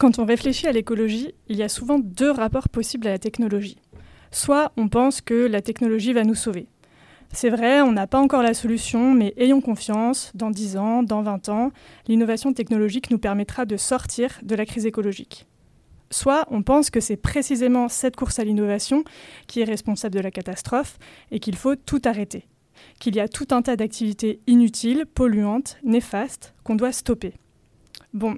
Quand on réfléchit à l'écologie, il y a souvent deux rapports possibles à la technologie. Soit on pense que la technologie va nous sauver. C'est vrai, on n'a pas encore la solution, mais ayons confiance, dans 10 ans, dans 20 ans, l'innovation technologique nous permettra de sortir de la crise écologique. Soit on pense que c'est précisément cette course à l'innovation qui est responsable de la catastrophe et qu'il faut tout arrêter, qu'il y a tout un tas d'activités inutiles, polluantes, néfastes, qu'on doit stopper. Bon,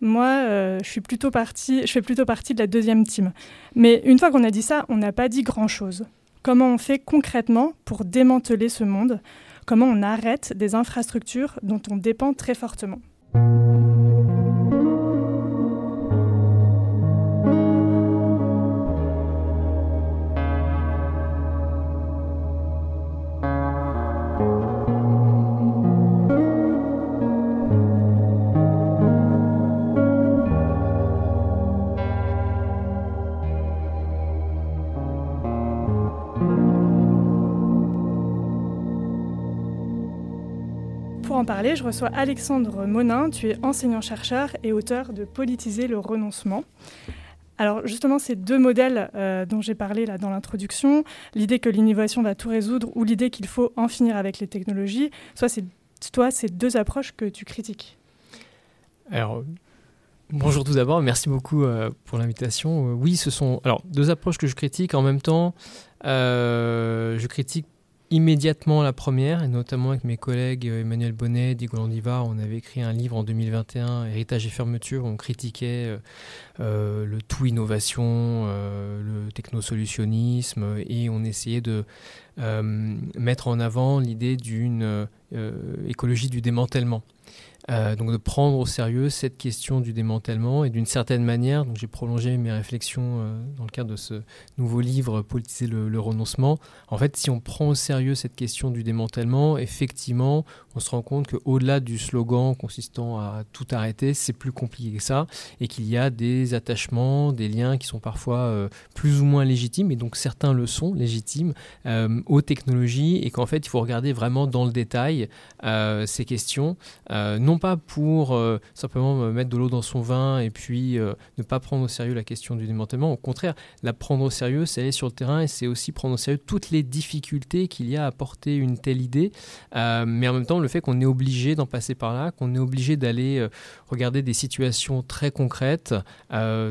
moi, euh, plutôt partie, je fais plutôt partie de la deuxième team. Mais une fois qu'on a dit ça, on n'a pas dit grand-chose. Comment on fait concrètement pour démanteler ce monde? Comment on arrête des infrastructures dont on dépend très fortement? Je reçois Alexandre Monin. Tu es enseignant-chercheur et auteur de Politiser le renoncement. Alors justement, ces deux modèles euh, dont j'ai parlé là dans l'introduction, l'idée que l'innovation va tout résoudre ou l'idée qu'il faut en finir avec les technologies, soit c'est toi ces deux approches que tu critiques. Alors bonjour tout d'abord, merci beaucoup euh, pour l'invitation. Euh, oui, ce sont alors deux approches que je critique en même temps. je critique immédiatement la première, et notamment avec mes collègues euh, Emmanuel Bonnet, Diego Landivar, on avait écrit un livre en 2021, Héritage et fermeture, on critiquait euh, euh, le tout innovation, le technosolutionnisme, et on essayait de mettre en avant l'idée d'une écologie du démantèlement. Euh, donc de prendre au sérieux cette question du démantèlement et d'une certaine manière, donc j'ai prolongé mes réflexions euh, dans le cadre de ce nouveau livre Politiser le, renoncement. En fait, si on prend au sérieux cette question du démantèlement, effectivement, on se rend compte qu'au-delà du slogan consistant à tout arrêter, c'est plus compliqué que ça et qu'il y a des attachements, des liens qui sont parfois euh, plus ou moins légitimes et donc certains le sont légitimes aux technologies et qu'en fait il faut regarder vraiment dans le détail ces questions, non pas pour euh, simplement mettre de l'eau dans son vin et puis euh, ne pas prendre au sérieux la question du démantèlement. Au contraire, la prendre au sérieux, c'est aller sur le terrain et c'est aussi prendre au sérieux toutes les difficultés qu'il y a à porter une telle idée. Euh, mais en même temps, le fait qu'on est obligé d'en passer par là, qu'on est obligé d'aller regarder des situations très concrètes,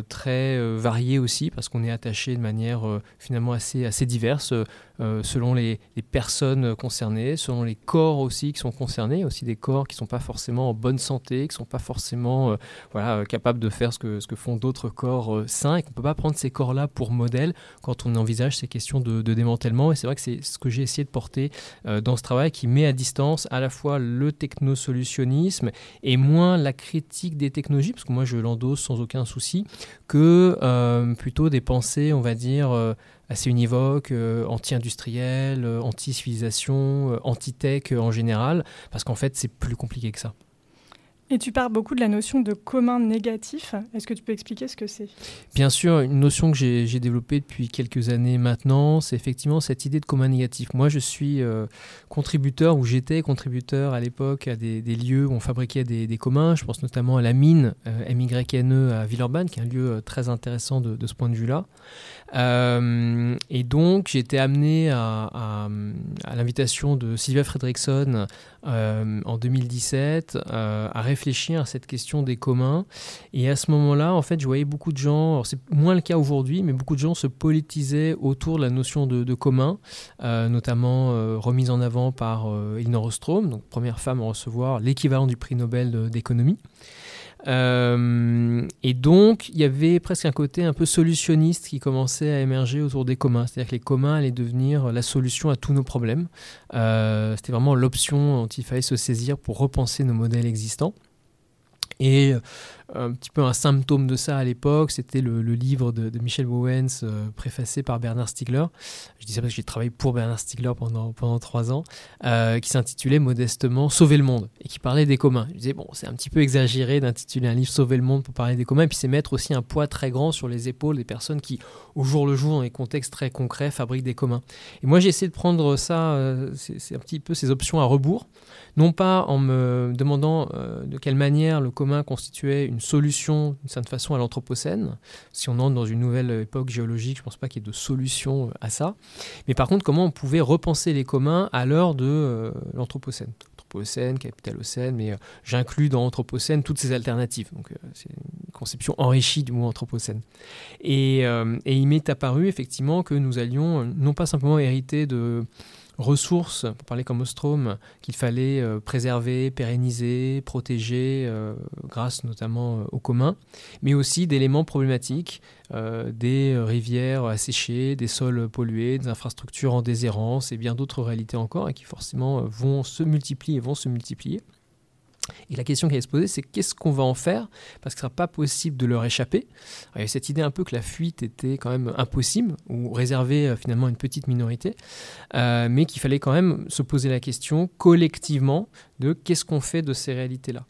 très variées aussi, parce qu'on est attaché de manière finalement assez, assez diverse. Selon les, personnes concernées, selon les corps aussi qui sont concernés, aussi des corps qui ne sont pas forcément bonne santé, qui ne sont pas forcément euh, voilà, euh, capables de faire ce que, font d'autres corps euh, sains, et qu'on ne peut pas prendre ces corps-là pour modèle quand on envisage ces questions de, démantèlement. Et c'est vrai que c'est ce que j'ai essayé de porter dans ce travail qui met à distance à la fois le technosolutionnisme et moins la critique des technologies, parce que moi je l'endosse sans aucun souci, que plutôt des pensées, on va dire, assez univoques, anti-industrielles, anti-civilisation, anti-tech en général, parce qu'en fait c'est plus compliqué que ça. Et tu parles beaucoup de la notion de commun négatif. Est-ce que tu peux expliquer ce que c'est? Bien sûr, une notion que j'ai développée depuis quelques années maintenant, c'est effectivement cette idée de commun négatif. Moi, je suis euh, contributeur, ou j'étais contributeur à l'époque à des, lieux où on fabriquait des, communs. Je pense notamment à la mine euh, MYNE à Villeurbanne, qui est un lieu euh, très intéressant de, de ce point de vue-là. Euh, et donc, j'ai été amené à, l'invitation de Sylvia Fredrickson euh, en 2017 euh, à réfléchir à cette question des communs. Et à ce moment-là, en fait, je voyais beaucoup de gens, c'est moins le cas aujourd'hui, mais beaucoup de gens se politisaient autour de la notion de, de commun, notamment remise en avant par Elinor Ostrom, donc première femme à recevoir l'équivalent du prix Nobel d'économie. Euh, et donc, il y avait presque un côté un peu solutionniste qui commençait à émerger autour des communs. C'est-à-dire que les communs allaient devenir la solution à tous nos problèmes. Euh, c'était vraiment l'option dont il fallait se saisir pour repenser nos modèles existants. Et un petit peu un symptôme de ça à l'époque, c'était le, livre de, Michel Bowens, euh, préfacé par Bernard Stiegler. Je dis ça parce que j'ai travaillé pour Bernard Stiegler pendant, pendant trois ans, euh, qui s'intitulait modestement Sauver le monde et qui parlait des communs. Je disais, bon, c'est un petit peu exagéré d'intituler un livre Sauver le monde pour parler des communs, et puis c'est mettre aussi un poids très grand sur les épaules des personnes qui, au jour le jour, dans des contextes très concrets, fabriquent des communs. Et moi, j'ai essayé de prendre ça, euh, c'est un petit peu ces options à rebours, non pas en me demandant de quelle manière le commun constituait une solution d'une certaine façon à l'Anthropocène. Si on entre dans une nouvelle époque géologique, je ne pense pas qu'il y ait de solution à ça. Mais par contre, comment on pouvait repenser les communs à l'heure de l'Anthropocène? Anthropocène, Capitalocène, mais j'inclus dans Anthropocène toutes ces alternatives. C'est une conception enrichie du mot Anthropocène. Et il m'est apparu effectivement que nous allions non pas simplement hériter de ressources, pour parler comme Ostrom, qu'il fallait euh, préserver, pérenniser, protéger, euh, grâce notamment euh, aux communs, mais aussi d'éléments problématiques, des rivières asséchées, des sols pollués, des infrastructures en déshérence et bien d'autres réalités encore, et qui forcément vont se multiplier et vont se multiplier. Et la question qui va se poser, c'est qu'est-ce qu'on va en faire Parce qu'il ne sera pas possible de leur échapper. il y a cette idée un peu que la fuite était quand même impossible, ou réservée euh, finalement à une petite minorité, euh, mais qu'il fallait quand même se poser la question collectivement de qu'est-ce qu'on fait de ces réalités-là.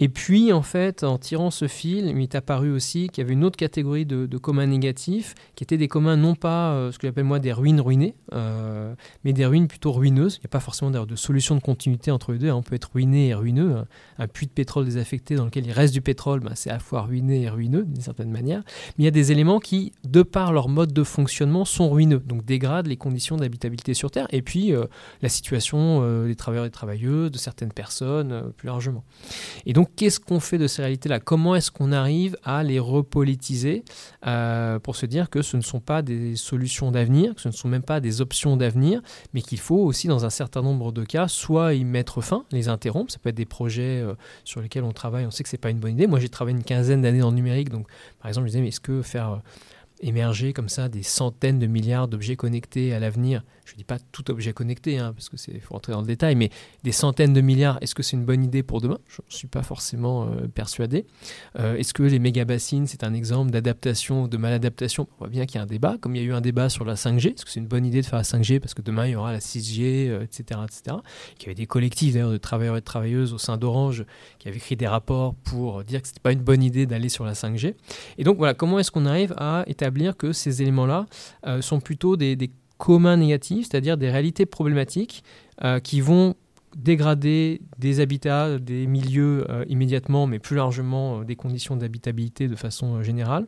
Et puis, en fait, en tirant ce fil, il m'est apparu aussi qu'il y avait une autre catégorie de, communs négatifs, qui étaient des communs non pas euh, ce que j'appelle moi des ruines ruinées, euh, mais des ruines plutôt ruineuses. Il n'y a pas forcément de solution de continuité entre les deux. Hein. On peut être ruiné et ruineux. Un puits de pétrole désaffecté dans lequel il reste du pétrole, ben, c'est à la fois ruiné et ruineux d'une certaine manière. Mais il y a des éléments qui, de par leur mode de fonctionnement, sont ruineux, donc dégradent les conditions d'habitabilité sur Terre et puis euh, la situation des travailleurs et travailleuses, de certaines personnes plus largement. Et donc qu'est-ce qu'on fait de ces réalités-là? Comment est-ce qu'on arrive à les repolitiser euh, pour se dire que ce ne sont pas des solutions d'avenir, que ce ne sont même pas des options d'avenir, mais qu'il faut aussi, dans un certain nombre de cas, soit y mettre fin, les interrompre. Ça peut être des projets euh, sur lesquels on travaille, on sait que ce n'est pas une bonne idée. Moi, j'ai travaillé une quinzaine d'années dans le numérique, donc par exemple, je disais, mais est-ce que faire... Euh, émerger comme ça des centaines de milliards d'objets connectés à l'avenir, je ne dis pas tout objet connecté, hein, parce que c'est faut rentrer dans le détail, mais des centaines de milliards, est-ce que c'est une bonne idée pour demain? Je ne suis pas forcément euh, persuadé. Euh, est-ce que les méga bassines, c'est un exemple d'adaptation ou de maladaptation? On voit bien qu'il y a un débat, comme il y a eu un débat sur la 5G, est-ce que c'est une bonne idée de faire la 5G parce que demain il y aura la 6G, etc., etc. Il y avait des collectifs d'ailleurs de travailleurs et de travailleuses au sein d'Orange qui avaient écrit des rapports pour dire que ce n'était pas une bonne idée d'aller sur la 5G. Et donc voilà, comment est-ce qu'on arrive à établir que ces éléments-là euh, sont plutôt des, des communs négatifs, c'est-à-dire des réalités problématiques euh, qui vont dégrader des habitats, des milieux euh, immédiatement, mais plus largement euh, des conditions d'habitabilité de façon générale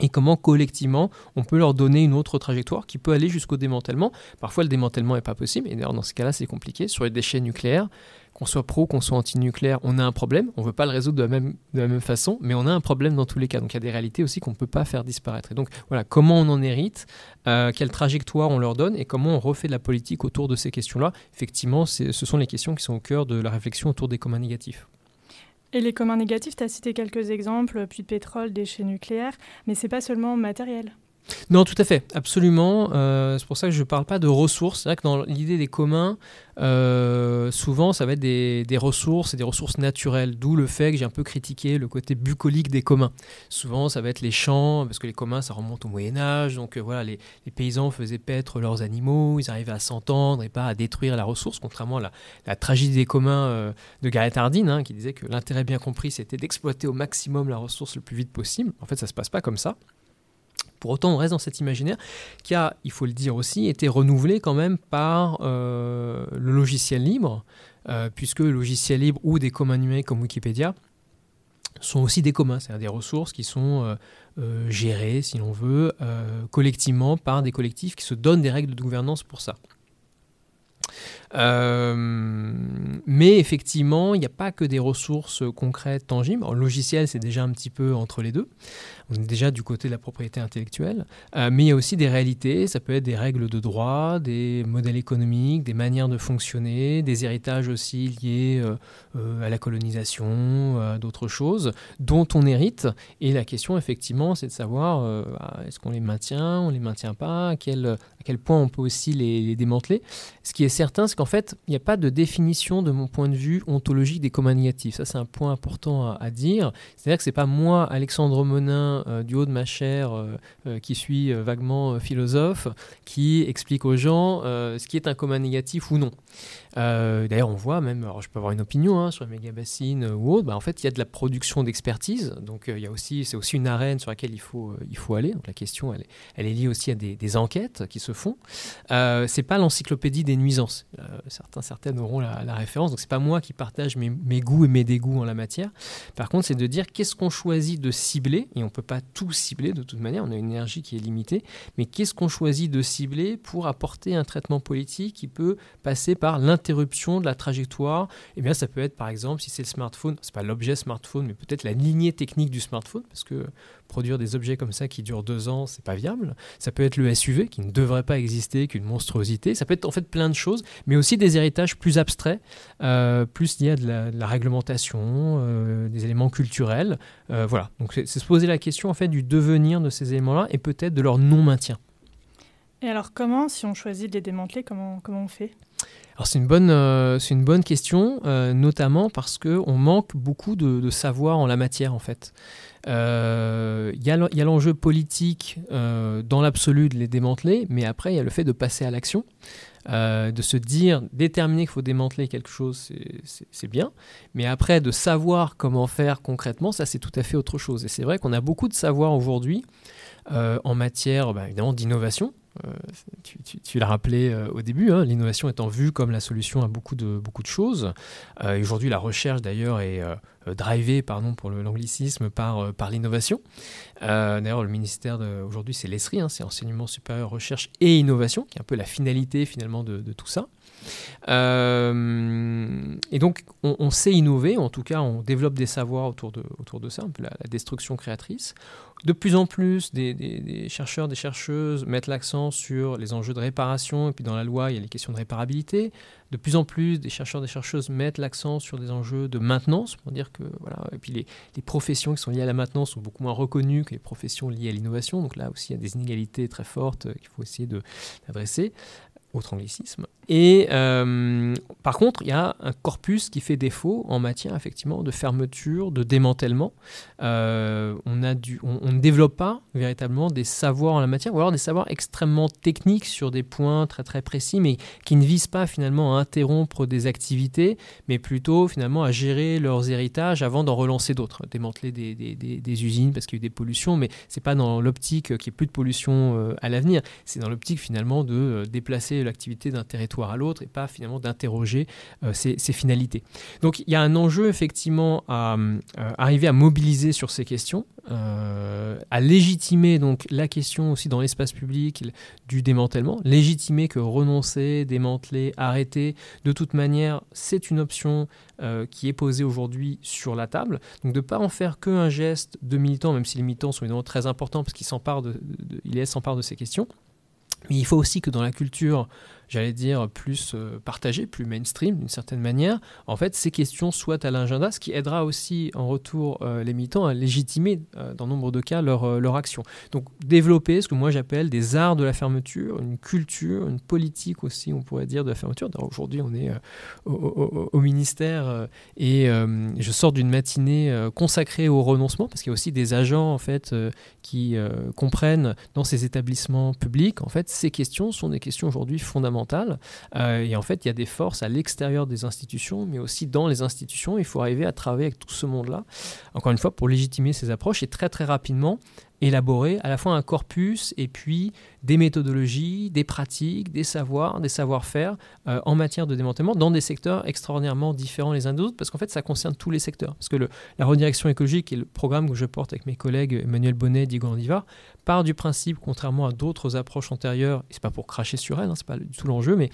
et comment collectivement on peut leur donner une autre trajectoire qui peut aller jusqu'au démantèlement. Parfois le démantèlement n'est pas possible, et d'ailleurs dans ce cas-là c'est compliqué. Sur les déchets nucléaires, qu'on soit pro, qu'on soit anti-nucléaire, on a un problème. On ne veut pas le résoudre de la, même, façon, mais on a un problème dans tous les cas. Donc il y a des réalités aussi qu'on ne peut pas faire disparaître. Et donc voilà, comment on en hérite, euh, quelle trajectoire on leur donne et comment on refait de la politique autour de ces questions-là. Effectivement, ce sont les questions qui sont au cœur de la réflexion autour des communs négatifs. Et les communs négatifs, tu as cité quelques exemples, puits de pétrole, déchets nucléaires, mais c'est pas seulement matériel. Non, tout à fait, absolument. Euh, c'est pour ça que je ne parle pas de ressources. C'est vrai que dans l'idée des communs, euh, souvent, ça va être des, ressources et des ressources naturelles, d'où le fait que j'ai un peu critiqué le côté bucolique des communs. Souvent, ça va être les champs, parce que les communs, ça remonte au Moyen Âge, donc euh, voilà, les, paysans faisaient paître leurs animaux, ils arrivaient à s'entendre et pas à détruire la ressource, contrairement à la, tragédie des communs de Gareth Hardin, hein, qui disait que l'intérêt bien compris, c'était d'exploiter au maximum la ressource le plus vite possible. En fait, ça se passe pas comme ça. Pour autant, on reste dans cet imaginaire qui a, il faut le dire aussi, été renouvelé quand même par euh, le logiciel libre, euh, puisque le logiciel libre ou des communs numériques comme Wikipédia sont aussi des communs, c'est-à-dire des ressources qui sont euh, gérées, si l'on veut, collectivement par des collectifs qui se donnent des règles de gouvernance pour ça. Mais effectivement, il n'y a pas que des ressources concrètes, tangibles. le logiciel, c'est déjà un petit peu entre les deux on est déjà du côté de la propriété intellectuelle, euh, mais il y a aussi des réalités, ça peut être des règles de droit, des modèles économiques, des manières de fonctionner, des héritages aussi liés euh, euh, à la colonisation, à d'autres choses, dont on hérite. Et la question, effectivement, c'est de savoir ah, est-ce qu'on les maintient, on les maintient pas, à quel, point on peut aussi les, démanteler. Ce qui est certain, c'est qu'en fait, il n'y a pas de définition, de mon point de vue, ontologique des communs négatifs. Ça, c'est un point important à, dire. C'est-à-dire que c'est pas moi, Alexandre Monin, euh, du haut de ma chair euh, euh, qui suis vaguement philosophe, qui explique aux gens ce qui est un commun négatif ou non. D'ailleurs, on voit même, je peux avoir une opinion hein, sur les méga bassines ou autre, bah, en fait, il y a de la production d'expertise, donc aussi, c'est aussi une arène sur laquelle il faut, il faut aller. Donc la question, elle, elle est liée aussi à des, enquêtes qui se font. c'est pas l'encyclopédie des nuisances. certains, certaines auront la, référence. Donc c'est pas moi qui partage mes, goûts et mes dégoûts en la matière. Par contre, c'est de dire qu'est-ce qu'on choisit de cibler, et on peut pas tout cibler de toute manière, on a une énergie qui est limitée, mais qu'est-ce qu'on choisit de cibler pour apporter un traitement politique qui peut passer par l'interruption de la trajectoire. Eh bien, ça peut être par exemple, si c'est le smartphone, c'est pas l'objet smartphone, mais peut-être la lignée technique du smartphone, parce que produire des objets comme ça qui durent deux ans, c'est pas viable. Ça peut être le SUV qui ne devrait pas exister, qu'une monstruosité. Ça peut être en fait plein de choses, mais aussi des héritages plus abstraits, euh, plus liés à de la, réglementation, euh, des éléments culturels. Euh, voilà. Donc c'est se poser la question en fait du devenir de ces éléments-là et peut-être de leur non maintien. Et alors comment, si on choisit de les démanteler, comment, comment on fait? Alors c'est une bonne, c'est une bonne question, notamment parce qu'on manque beaucoup de, savoir en la matière en fait. Il euh, y a l'enjeu politique euh, dans l'absolu de les démanteler, mais après, il y a le fait de passer à l'action. Euh, de se dire, déterminer qu'il faut démanteler quelque chose, c'est bien. Mais après, de savoir comment faire concrètement, ça c'est tout à fait autre chose. Et c'est vrai qu'on a beaucoup de savoir aujourd'hui en matière bah, évidemment d'innovation. Tu, l'as rappelé au début, hein, l'innovation étant vue comme la solution à beaucoup de, beaucoup de choses. Aujourd'hui, la recherche d'ailleurs est euh, drivé, pardon pour l'anglicisme, par, euh, par l'innovation. Euh, d'ailleurs, le ministère aujourd'hui, c'est l'ESRI, hein, c'est Enseignement supérieur, recherche et innovation, qui est un peu la finalité finalement de, tout ça. Et donc, on, sait innover, en tout cas, on développe des savoirs autour de, autour de ça, la, destruction créatrice. De plus en plus, des, des, chercheurs, des chercheuses mettent l'accent sur les enjeux de réparation, et puis dans la loi, il y a les questions de réparabilité. De plus en plus, des chercheurs, des chercheuses mettent l'accent sur des enjeux de maintenance, pour dire que voilà, et puis les, les, professions qui sont liées à la maintenance sont beaucoup moins reconnues que les professions liées à l'innovation. Donc là aussi, il y a des inégalités très fortes qu'il faut essayer d'adresser autre anglicisme. Et euh, par contre, il y a un corpus qui fait défaut en matière effectivement de fermeture, de démantèlement. Euh, on, ne développe pas véritablement des savoirs en la matière, ou alors des savoirs extrêmement techniques sur des points très très précis, mais qui ne visent pas finalement à interrompre des activités, mais plutôt finalement à gérer leurs héritages avant d'en relancer d'autres, démanteler des, des, des, usines parce qu'il y a eu des pollutions, mais c'est pas dans l'optique qu'il n'y ait plus de pollution euh, à l'avenir, c'est dans l'optique finalement de déplacer l'activité d'un territoire à l'autre et pas finalement d'interroger euh, ses, finalités. Donc il y a un enjeu effectivement à euh, arriver à mobiliser sur ces questions, euh, à légitimer donc la question aussi dans l'espace public du démantèlement, légitimer que renoncer, démanteler, arrêter, de toute manière, c'est une option qui est posée aujourd'hui sur la table. Donc de ne pas en faire qu'un geste de militant, même si les militants sont évidemment très importants parce qu'ils s'emparent de, de, de ces questions. Mais il faut aussi que dans la culture j'allais dire, plus euh, partagé, plus mainstream d'une certaine manière, en fait, ces questions soient à l'agenda, ce qui aidera aussi en retour euh, les militants à légitimer, euh, dans nombre de cas, leur, leur action. Donc, développer ce que moi j'appelle des arts de la fermeture, une culture, une politique aussi, on pourrait dire, de la fermeture. Aujourd'hui, on est au, au, ministère et je sors d'une matinée consacrée au renoncement, parce qu'il y a aussi des agents, en fait, qui comprennent dans ces établissements publics, en fait, ces questions sont des questions aujourd'hui fondamentales euh, et en fait, il y a des forces à l'extérieur des institutions, mais aussi dans les institutions. Il faut arriver à travailler avec tout ce monde-là, encore une fois, pour légitimer ces approches et très très rapidement élaborer à la fois un corpus et puis des méthodologies, des pratiques, des savoirs, des savoir-faire euh, en matière de démantèlement dans des secteurs extraordinairement différents les uns des autres, parce qu'en fait ça concerne tous les secteurs. Parce que la redirection écologique et le programme que je porte avec mes collègues Emmanuel Bonnet, Diego Andivar, part du principe, contrairement à d'autres approches antérieures, et c'est pas pour cracher sur elle, hein, c'est pas du tout l'enjeu, mais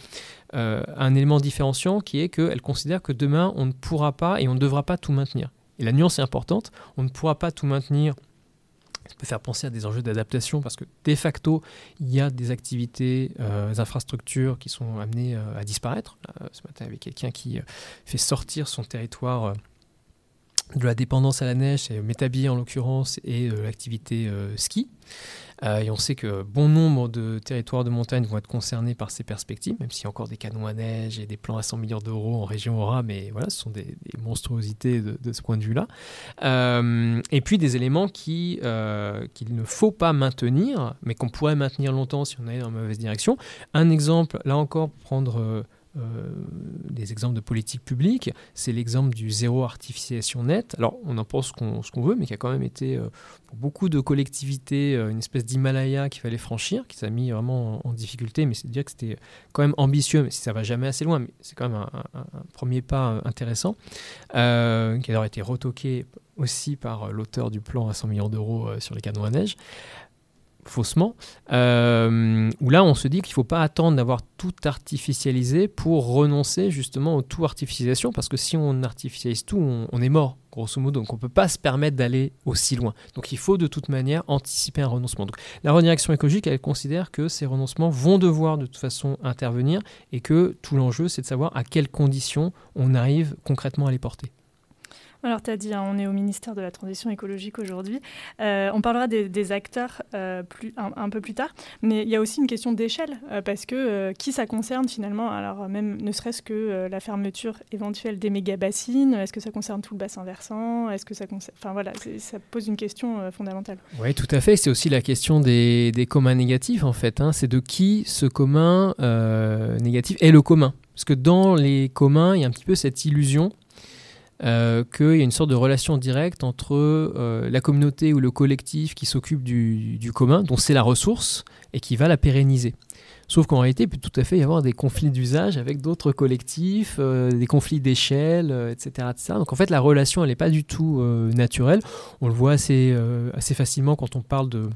euh, un élément différenciant qui est qu'elle considère que demain on ne pourra pas et on ne devra pas tout maintenir. Et la nuance est importante, on ne pourra pas tout maintenir ça peut faire penser à des enjeux d'adaptation parce que de facto, il y a des activités, euh, des infrastructures qui sont amenées euh, à disparaître. ce matin, avec quelqu'un qui euh, fait sortir son territoire de la dépendance à la neige, Métabier en l'occurrence, et l'activité ski. Euh, et on sait que bon nombre de territoires de montagne vont être concernés par ces perspectives, même s'il y a encore des canons à neige et des plans à 100 millions d'euros en région Aura, mais voilà, ce sont des, monstruosités de, ce point de vue-là. Euh, et puis des éléments euh, qu'il ne faut pas maintenir, mais qu'on pourrait maintenir longtemps si on allait dans la mauvaise direction. Un exemple, là encore, prendre des exemples de politique publique. C'est l'exemple du zéro artificialisation net. Alors, on en pense ce qu'on veut, mais qui a quand même été, pour beaucoup de collectivités, une espèce d'Himalaya qu'il fallait franchir, qui s'est mis vraiment en, difficulté. Mais c'est dire que c'était quand même ambitieux, mais si ça va jamais assez loin, mais c'est quand même un, premier pas intéressant, qui a d'ailleurs été retoqué aussi par l'auteur du plan à 100 millions d'euros sur les canons à neige faussement, euh, où là on se dit qu'il ne faut pas attendre d'avoir tout artificialisé pour renoncer justement au tout artificialisation, parce que si on artificialise tout, on, est mort, grosso modo, donc on ne peut pas se permettre d'aller aussi loin. Donc il faut de toute manière anticiper un renoncement. Donc la redirection écologique, elle considère que ces renoncements vont devoir de toute façon intervenir, et que tout l'enjeu c'est de savoir à quelles conditions on arrive concrètement à les porter. Alors, tu as dit, hein, on est au ministère de la Transition écologique aujourd'hui. Euh, on parlera des, acteurs euh, un, peu plus tard, mais il y a aussi une question d'échelle, euh, parce que qui ça concerne finalement? Alors, même ne serait-ce que la fermeture éventuelle des méga-bassines, est-ce que ça concerne tout le bassin versant? Est-ce que ça concerne... Enfin, voilà, ça pose une question fondamentale. Oui, tout à fait. C'est aussi la question des, communs négatifs, en fait. Hein. C'est de qui ce commun négatif est le commun? Parce que dans les communs, il y a un petit peu cette illusion euh, qu'il y a une sorte de relation directe entre euh, la communauté ou le collectif qui s'occupe du, commun, dont c'est la ressource, et qui va la pérenniser. Sauf qu'en réalité, il peut tout à fait y avoir des conflits d'usage avec d'autres collectifs, euh, des conflits d'échelle, etc., Donc en fait, la relation, elle n'est pas du tout naturelle. On le voit assez, assez facilement quand on parle de,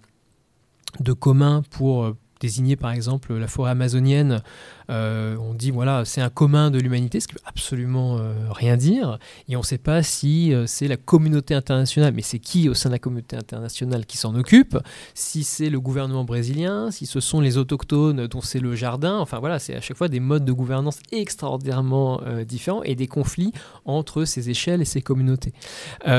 de commun pour désigner par exemple la forêt amazonienne euh, on dit voilà, c'est un commun de l'humanité, ce qui veut absolument euh, rien dire. Et on ne sait pas si euh, c'est la communauté internationale, mais c'est qui au sein de la communauté internationale qui s'en occupe? Si c'est le gouvernement brésilien, si ce sont les autochtones dont c'est le jardin. Enfin voilà, c'est à chaque fois des modes de gouvernance extraordinairement différents et des conflits entre ces échelles et ces communautés.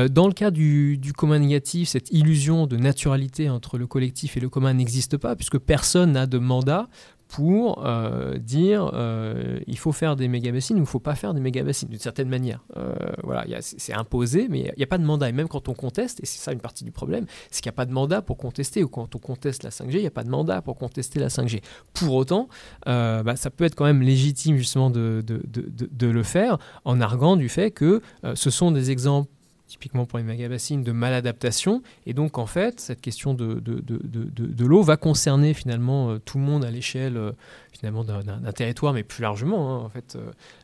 dans le cas du, du commun négatif, cette illusion de naturalité entre le collectif et le commun n'existe pas, puisque personne n'a de mandat pour euh, dire euh, il faut faire des méga-bassines ou il ne faut pas faire des méga-bassines, d'une certaine manière. Euh, voilà, c'est imposé, mais il n'y a, pas de mandat. Et même quand on conteste, et c'est ça une partie du problème, c'est qu'il n'y a pas de mandat pour contester, ou quand on conteste la 5G, il n'y a pas de mandat pour contester la 5G. Pour autant, bah, ça peut être quand même légitime justement de, de, de le faire en arguant du fait que ce sont des exemples typiquement pour les méga-bassines, de maladaptation. Et donc, en fait, cette question de, de, de, de l'eau va concerner finalement euh, tout le monde à l'échelle euh, finalement d'un territoire, mais plus largement, hein, en fait,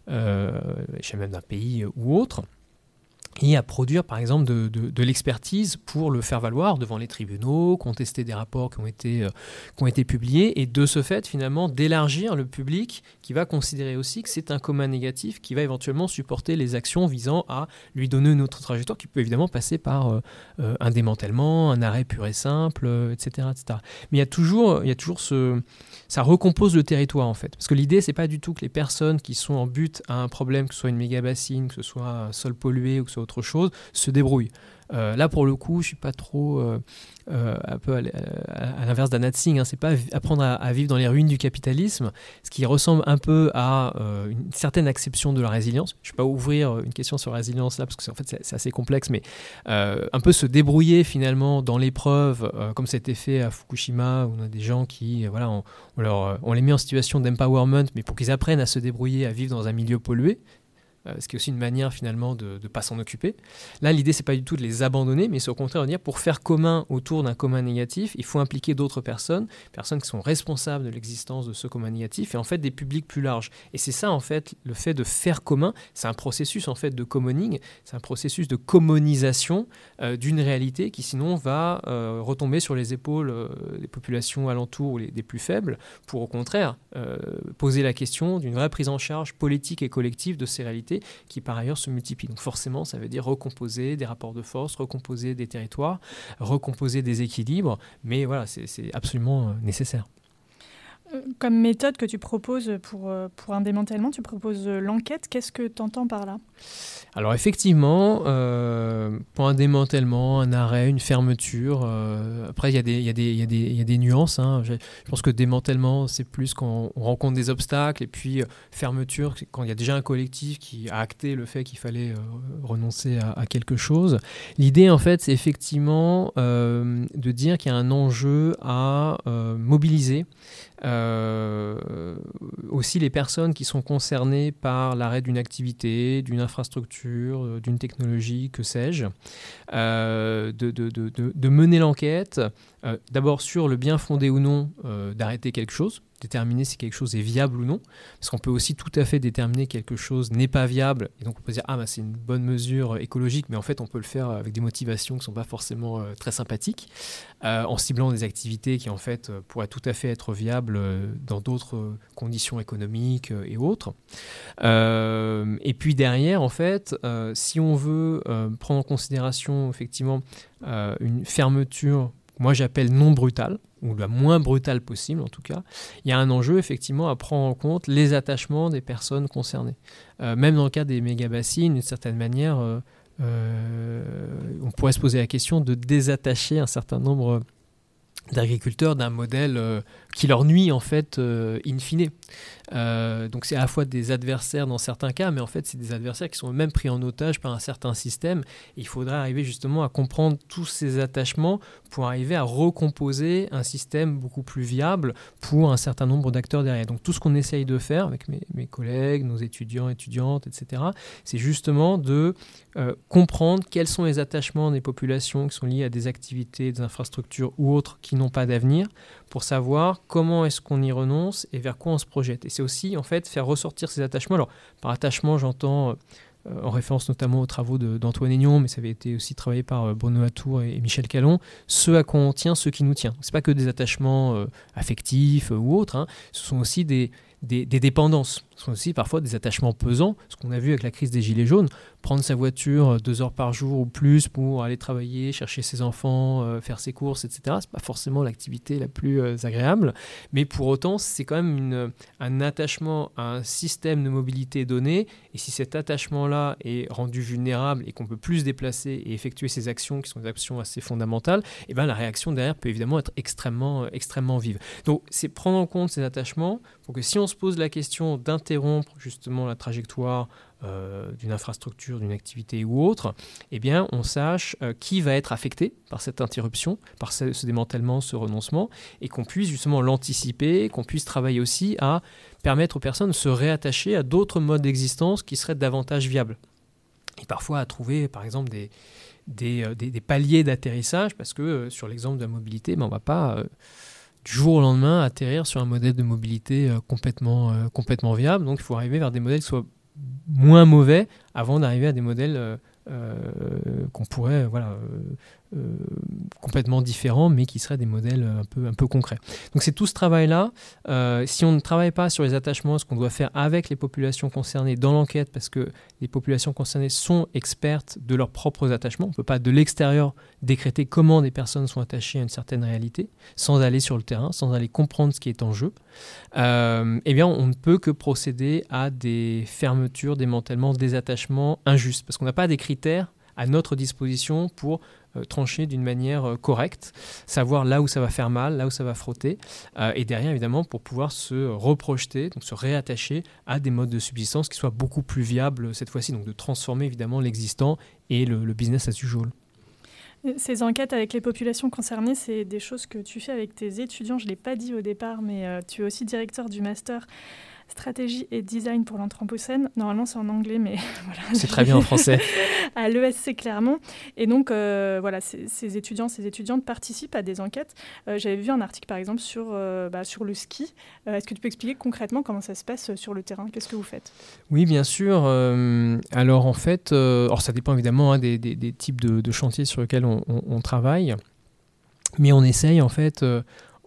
euh, l'échelle même d'un pays ou autre et à produire par exemple de, l'expertise pour le faire valoir devant les tribunaux, contester des rapports qui ont, été, euh, qui ont été publiés, et de ce fait finalement d'élargir le public qui va considérer aussi que c'est un commun négatif qui va éventuellement supporter les actions visant à lui donner une autre trajectoire qui peut évidemment passer par euh, euh, un démantèlement, un arrêt pur et simple, etc., etc. Mais il y a toujours, il y a toujours ce, ça recompose le territoire en fait. Parce que l'idée, c'est pas du tout que les personnes qui sont en but à un problème, que ce soit une méga bassine, que ce soit un sol pollué ou que ce soit autre chose, se débrouillent. Euh, là, pour le coup, je suis pas trop euh, euh, à, l'inverse d'Anat Singh. Hein, c'est pas apprendre à, vivre dans les ruines du capitalisme, ce qui ressemble un peu à une certaine acception de la résilience. Je vais pas ouvrir une question sur la résilience là parce que en fait c'est assez complexe, mais un peu se débrouiller finalement dans l'épreuve, comme c'était fait à Fukushima, où on a des gens qui, voilà, on, leur, on les met en situation d'empowerment, mais pour qu'ils apprennent à se débrouiller, à vivre dans un milieu pollué, euh, ce qui est aussi une manière finalement de ne pas s'en occuper. Là, l'idée, c'est pas du tout de les abandonner, mais c'est au contraire de dire pour faire commun autour d'un commun négatif, il faut impliquer d'autres personnes, personnes qui sont responsables de l'existence de ce commun négatif, et en fait des publics plus larges. Et c'est ça, en fait, le fait de faire commun, c'est un processus en fait de commoning, c'est un processus de commonisation euh, d'une réalité qui sinon va euh, retomber sur les épaules des populations alentours ou des plus faibles, pour au contraire poser la question d'une vraie prise en charge politique et collective de ces réalités qui par ailleurs se multiplient. Donc forcément, ça veut dire recomposer des rapports de force, recomposer des territoires, recomposer des équilibres, mais voilà, c'est absolument euh, nécessaire. Euh, comme méthode que tu proposes pour, euh, pour un démantèlement, tu proposes l'enquête. Qu'est-ce que tu entends par là? Alors effectivement, euh, pour un démantèlement, un arrêt, une fermeture, euh, après il y, y, y, a des nuances. Hein. Je, pense que démantèlement, c'est plus quand on rencontre des obstacles, et puis euh, fermeture, quand il y a déjà un collectif qui a acté le fait qu'il fallait renoncer à, quelque chose. L'idée en fait, c'est effectivement de dire qu'il y a un enjeu à mobiliser aussi les personnes qui sont concernées par l'arrêt d'une activité, d'une infrastructure, d'une technologie, que sais-je, de, de, mener l'enquête d'abord sur le bien fondé ou non d'arrêter quelque chose, déterminer si quelque chose est viable ou non. Parce qu'on peut aussi tout à fait déterminer quelque chose n'est pas viable. Et donc on peut dire, ah bah, c'est une bonne mesure écologique, mais en fait on peut le faire avec des motivations qui ne sont pas forcément euh, très sympathiques, euh, en ciblant des activités qui en fait euh, pourraient tout à fait être viables dans d'autres conditions économiques et autres. et puis derrière, en fait, si on veut prendre en considération effectivement une fermeture moi j'appelle non brutale, ou la moins brutale possible en tout cas, il y a un enjeu effectivement à prendre en compte les attachements des personnes concernées. Euh, même dans le cas des méga-bassines, d'une certaine manière, euh, euh, on pourrait se poser la question de désattacher un certain nombre d'agriculteurs d'un modèle qui leur nuit en fait in fine. Euh, donc c'est à la fois des adversaires dans certains cas, mais en fait c'est des adversaires qui sont eux-mêmes pris en otage par un certain système. il faudrait arriver justement à comprendre tous ces attachements pour arriver à recomposer un système beaucoup plus viable pour un certain nombre d'acteurs derrière. Donc tout ce qu'on essaye de faire avec mes, collègues, nos étudiants, étudiantes, etc., c'est justement de euh, comprendre quels sont les attachements des populations qui sont liés à des activités, des infrastructures ou autres qui n'ont pas d'avenir, pour savoir comment est-ce qu'on y renonce et vers quoi on se projette. Et c'est aussi en fait faire ressortir ces attachements. Alors par attachement, j'entends euh, en référence notamment aux travaux d'Antoine Aignon, mais ça avait été aussi travaillé par euh, Bruno Latour et, Michel Calon, ce à quoi on tient, ce qui nous tient. Ce n'est pas que des attachements euh, affectifs ou autres, hein. ce sont aussi des, des, dépendances, ce sont aussi parfois des attachements pesants, ce qu'on a vu avec la crise des Gilets jaunes prendre sa voiture euh, deux heures par jour ou plus pour aller travailler, chercher ses enfants, euh, faire ses courses, etc. C'est pas forcément l'activité la plus euh, agréable, mais pour autant, c'est quand même un attachement à un système de mobilité donné. Et si cet attachement-là est rendu vulnérable et qu'on peut plus se déplacer et effectuer ces actions qui sont des actions assez fondamentales, et eh ben la réaction derrière peut évidemment être extrêmement, extrêmement vive. Donc, c'est prendre en compte ces attachements pour que si on se pose la question d'interrompre justement la trajectoire euh, d'une infrastructure, d'une activité ou autre, eh bien, on sache euh, qui va être affecté par cette interruption, par ce, démantèlement, ce renoncement, et qu'on puisse justement l'anticiper, qu'on puisse travailler aussi à permettre aux personnes de se réattacher à d'autres modes d'existence qui seraient davantage viables. Et parfois à trouver, par exemple, des, des, euh, paliers d'atterrissage, parce que sur l'exemple de la mobilité, ben, on ne va pas du jour au lendemain atterrir sur un modèle de mobilité complètement, complètement viable. Donc il faut arriver vers des modèles qui soient moins mauvais avant d'arriver à des modèles euh, euh, qu'on pourrait voilà, euh, complètement différents, mais qui seraient des modèles un peu, un peu concrets. Donc c'est tout ce travail-là. Euh, si on ne travaille pas sur les attachements, ce qu'on doit faire avec les populations concernées dans l'enquête, parce que les populations concernées sont expertes de leurs propres attachements, on ne peut pas de l'extérieur décréter comment des personnes sont attachées à une certaine réalité, sans aller sur le terrain, sans aller comprendre ce qui est en jeu, euh, eh bien on ne peut que procéder à des fermetures, démantèlements, des attachements injustes, parce qu'on n'a pas des critères à notre disposition pour euh, trancher d'une manière euh, correcte, savoir là où ça va faire mal, là où ça va frotter, euh, et derrière évidemment pour pouvoir se reprojeter, donc se réattacher à des modes de subsistance qui soient beaucoup plus viables cette fois-ci, donc de transformer évidemment l'existant et le business as usual. Ces enquêtes avec les populations concernées, c'est des choses que tu fais avec tes étudiants. Je ne l'ai pas dit au départ, mais tu es aussi directeur du master stratégie et design pour l'Anthropocène. Normalement, c'est en anglais, mais voilà. C'est très bien en français. à l'ESC Clermont. Et donc, euh, voilà, ces étudiants, ces étudiantes participent à des enquêtes. Euh, j'avais vu un article, par exemple, sur, euh, bah, sur le ski. Est-ce que tu peux expliquer concrètement comment ça se passe sur le terrain? Qu'est-ce que vous faites? Oui, bien sûr. alors, en fait, alors ça dépend évidemment hein, des, des, types de, de, chantiers sur lesquels on, on, travaille. Mais on essaye, en fait,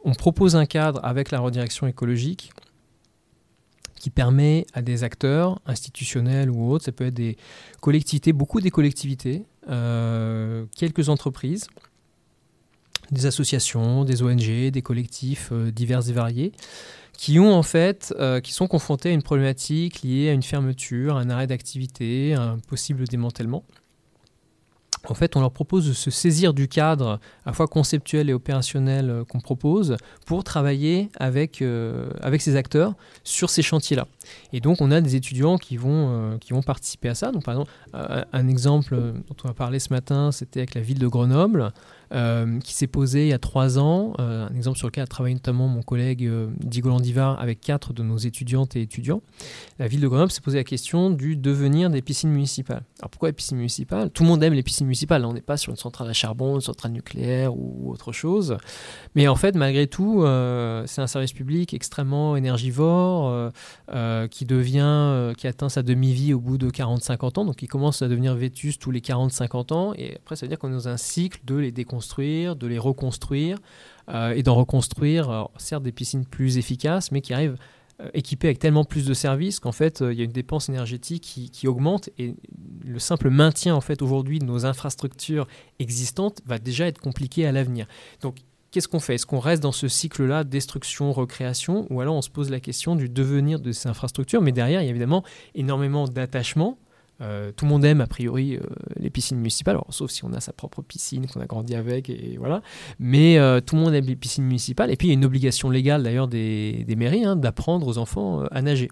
on propose un cadre avec la redirection écologique qui permet à des acteurs institutionnels ou autres, ça peut être des collectivités, beaucoup des collectivités, euh, quelques entreprises, des associations, des ONG, des collectifs euh, divers et variés, qui ont en fait, euh, qui sont confrontés à une problématique liée à une fermeture, un arrêt d'activité, un possible démantèlement en fait, on leur propose de se saisir du cadre à la fois conceptuel et opérationnel euh, qu'on propose pour travailler avec, euh, avec ces acteurs sur ces chantiers-là. Et donc, on a des étudiants qui vont, euh, participer à ça. Donc, par exemple, un exemple dont on va parler ce matin, c'était avec la ville de Grenoble. Euh, qui s'est posée il y a trois ans, un exemple sur lequel a travaillé notamment mon collègue Diego Landivar avec quatre de nos étudiantes et étudiants. La ville de Grenoble s'est posé la question du devenir des piscines municipales. Alors pourquoi les piscines municipales? Tout le monde aime les piscines municipales. Là, on n'est pas sur une centrale à charbon, une centrale nucléaire ou autre chose. Mais en fait, malgré tout, c'est un service public extrêmement énergivore qui devient, qui atteint sa demi-vie au bout de 40-50 ans, donc qui commence à devenir vétus tous les 40-50 ans. Et après, ça veut dire qu'on est dans un cycle de les déconstruire, de les reconstruire euh, et d'en reconstruire, certes des piscines plus efficaces, mais qui arrivent euh, équipées avec tellement plus de services qu'en fait, euh, il y a une dépense énergétique qui, qui, augmente et le simple maintien en fait aujourd'hui de nos infrastructures existantes va déjà être compliqué à l'avenir. Donc qu'est-ce qu'on fait? Est-ce qu'on reste dans ce cycle-là, destruction, recréation, ou alors on se pose la question du devenir de ces infrastructures Mais derrière, il y a évidemment énormément d'attachement. Euh, tout le monde aime a priori euh, les piscines municipales, sauf si on a sa propre piscine qu'on a grandi avec, et voilà. Mais euh, tout le monde aime les piscines municipales. Et puis il y a une obligation légale d'ailleurs des, mairies hein, d'apprendre aux enfants à nager.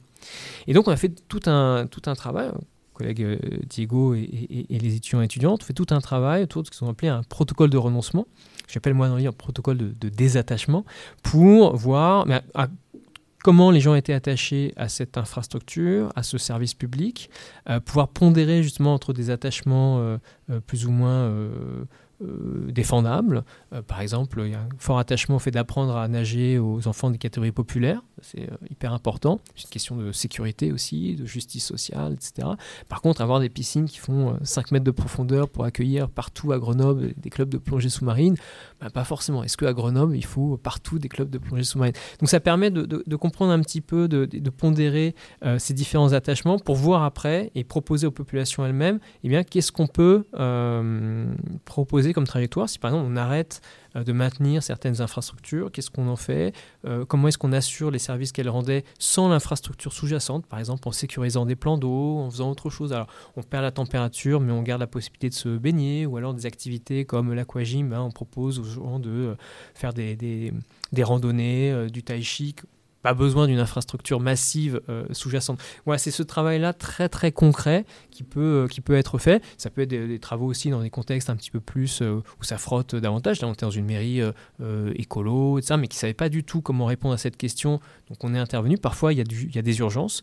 Et donc on a fait tout un, tout un travail collègue Diego et, les étudiants et étudiantes, on fait tout un travail autour de ce qu'ils ont appelé un protocole de renoncement j'appelle moi dans un protocole de, désattachement, pour voir comment les gens étaient attachés à cette infrastructure, à ce service public, euh, pouvoir pondérer justement entre des attachements euh, euh, plus ou moins défendables. Par exemple, il y a un fort attachement au fait d'apprendre à nager aux enfants des catégories populaires. C'est euh, hyper important. C'est une question de sécurité aussi, de justice sociale, etc. Par contre, avoir des piscines qui font 5 mètres de profondeur pour accueillir partout à Grenoble des clubs de plongée sous-marine, bah, pas forcément. Est-ce qu'à Grenoble, il faut partout des clubs de plongée sous-marine? Donc ça permet de, comprendre un petit peu, de, pondérer ces différents attachements pour voir après et proposer aux populations elles-mêmes, eh qu'est-ce qu'on peut proposer comme trajectoire Si par exemple on arrête euh, de maintenir certaines infrastructures, qu'est-ce qu'on en fait euh, Comment est-ce qu'on assure les services qu'elles rendaient sans l'infrastructure sous-jacente, par exemple en sécurisant des plans d'eau, en faisant autre chose? Alors on perd la température, mais on garde la possibilité de se baigner, ou alors des activités comme l'aquagym, hein, on propose aux gens de euh, faire des randonnées, du tai chi pas besoin d'une infrastructure massive euh, sous-jacente. Voilà, c'est ce travail-là très très concret qui peut, euh, qui peut être fait. Ça peut être des, travaux aussi dans des contextes un petit peu plus euh, où ça frotte davantage. On était dans une mairie écolo, etc., mais qui ne savait pas du tout comment répondre à cette question. Donc on est intervenu. Parfois, il y, a il y a des urgences.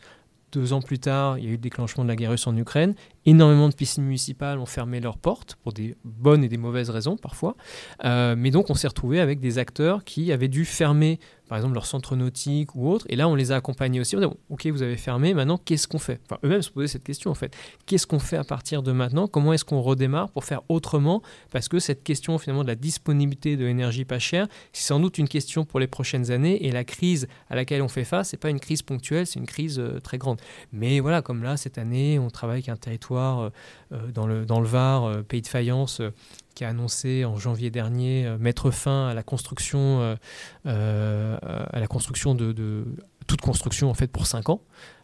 Deux ans plus tard, il y a eu le déclenchement de la guerre russe en Ukraine. Énormément de piscines municipales ont fermé leurs portes pour des bonnes et des mauvaises raisons parfois. mais donc on s'est retrouvé avec des acteurs qui avaient dû fermer par exemple leur centre nautique ou autre. Et là, on les a accompagnés aussi. On dit, ok, vous avez fermé, maintenant, qu'est-ce qu'on fait? Eux-mêmes se posaient cette question, en fait. Qu'est-ce qu'on fait à partir de maintenant? Comment est-ce qu'on redémarre pour faire autrement? Parce que cette question, finalement, de la disponibilité de l'énergie pas chère, c'est sans doute une question pour les prochaines années. Et la crise à laquelle on fait face, c'est pas une crise ponctuelle, c'est une crise euh, très grande. Mais voilà, comme là, cette année, on travaille avec un territoire euh, euh, dans, le, dans le Var, pays de faïence, qui a annoncé en janvier dernier euh, mettre fin à la construction, euh, euh, à la construction de, toute construction en fait pour 5 ans.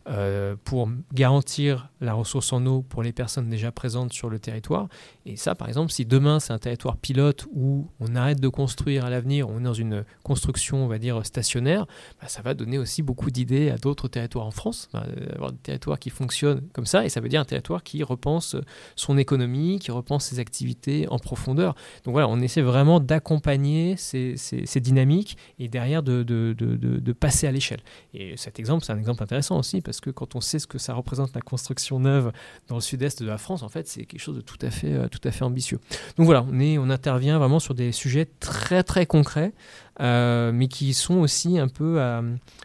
Euh, pour garantir la ressource en eau pour les personnes déjà présentes sur le territoire. Et ça, par exemple, si demain c'est un territoire pilote où on arrête de construire à l'avenir, on est dans une construction, on va dire, stationnaire, bah, ça va donner aussi beaucoup d'idées à d'autres territoires en France, avoir des territoires qui fonctionnent comme ça, et ça veut dire un territoire qui repense son économie, qui repense ses activités en profondeur. Donc voilà, on essaie vraiment d'accompagner ces, dynamiques et derrière de, passer à l'échelle. Et cet exemple, c'est un exemple intéressant aussi, parce que quand on sait ce que ça représente la construction neuve dans le sud-est de la France, en fait, c'est quelque chose de tout à fait, euh, tout à fait ambitieux. Donc voilà, on, est, on intervient vraiment sur des sujets très très concrets, euh, mais qui sont aussi un peu,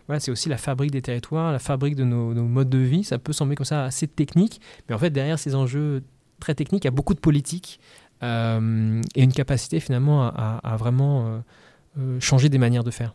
voilà, c'est aussi la fabrique des territoires, la fabrique de nos, modes de vie. Ça peut sembler comme ça assez technique, mais en fait derrière ces enjeux très techniques, il y a beaucoup de politique euh, et une capacité finalement à vraiment changer des manières de faire.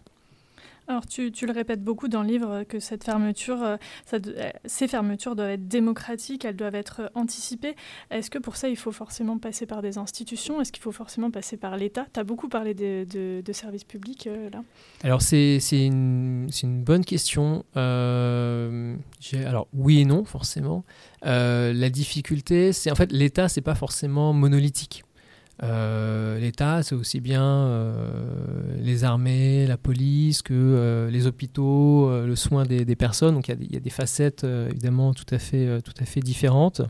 Alors tu, le répètes beaucoup dans le livre que cette fermeture, euh, euh, ces fermetures doivent être démocratiques, elles doivent être euh, anticipées. Est-ce que pour ça il faut forcément passer par des institutions? Est-ce qu'il faut forcément passer par l'État? Tu as beaucoup parlé de, services publics là. Alors c'est une, une, bonne question. alors oui et non forcément. la difficulté, c'est en fait l'État, c'est pas forcément monolithique. Euh, L'État, c'est aussi bien euh, les armées, la police que euh, les hôpitaux, le soin des, personnes. Donc il y, a des facettes évidemment tout à fait, tout à fait différentes.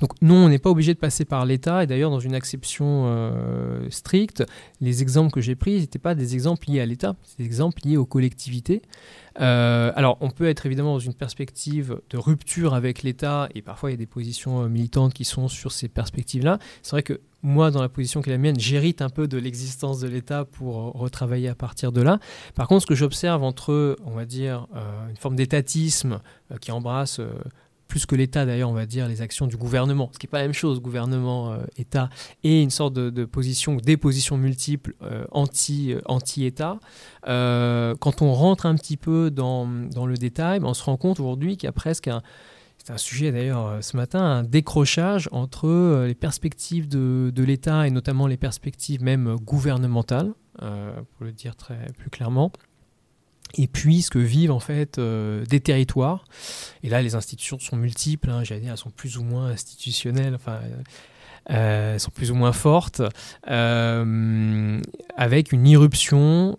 Donc non, on n'est pas obligé de passer par l'État, et d'ailleurs dans une acception euh, stricte, les exemples que j'ai pris n'étaient pas des exemples liés à l'État, c'est des exemples liés aux collectivités. Euh, alors on peut être évidemment dans une perspective de rupture avec l'État, et parfois il y a des positions euh, militantes qui sont sur ces perspectives-là. C'est vrai que moi, dans la position qui est la mienne, j'hérite un peu de l'existence de l'État pour retravailler à partir de là. Par contre, ce que j'observe entre, on va dire, une forme d'étatisme qui embrasse plus que l'État d'ailleurs, on va dire, les actions du gouvernement, ce qui n'est pas la même chose, gouvernement-État, euh, et une sorte de, position, des positions multiples euh, anti, euh, anti-État. quand on rentre un petit peu dans, dans le détail, ben, on se rend compte aujourd'hui qu'il y a presque un, c'est un sujet d'ailleurs ce matin, un décrochage entre les perspectives de, de l'État et notamment les perspectives même gouvernementales, pour le dire très plus clairement, et puis ce que vivent en fait euh, des territoires. Et là, les institutions sont multiples, hein, j'allais dire, elles sont plus ou moins institutionnelles, enfin, euh, sont plus ou moins fortes, euh, avec une irruption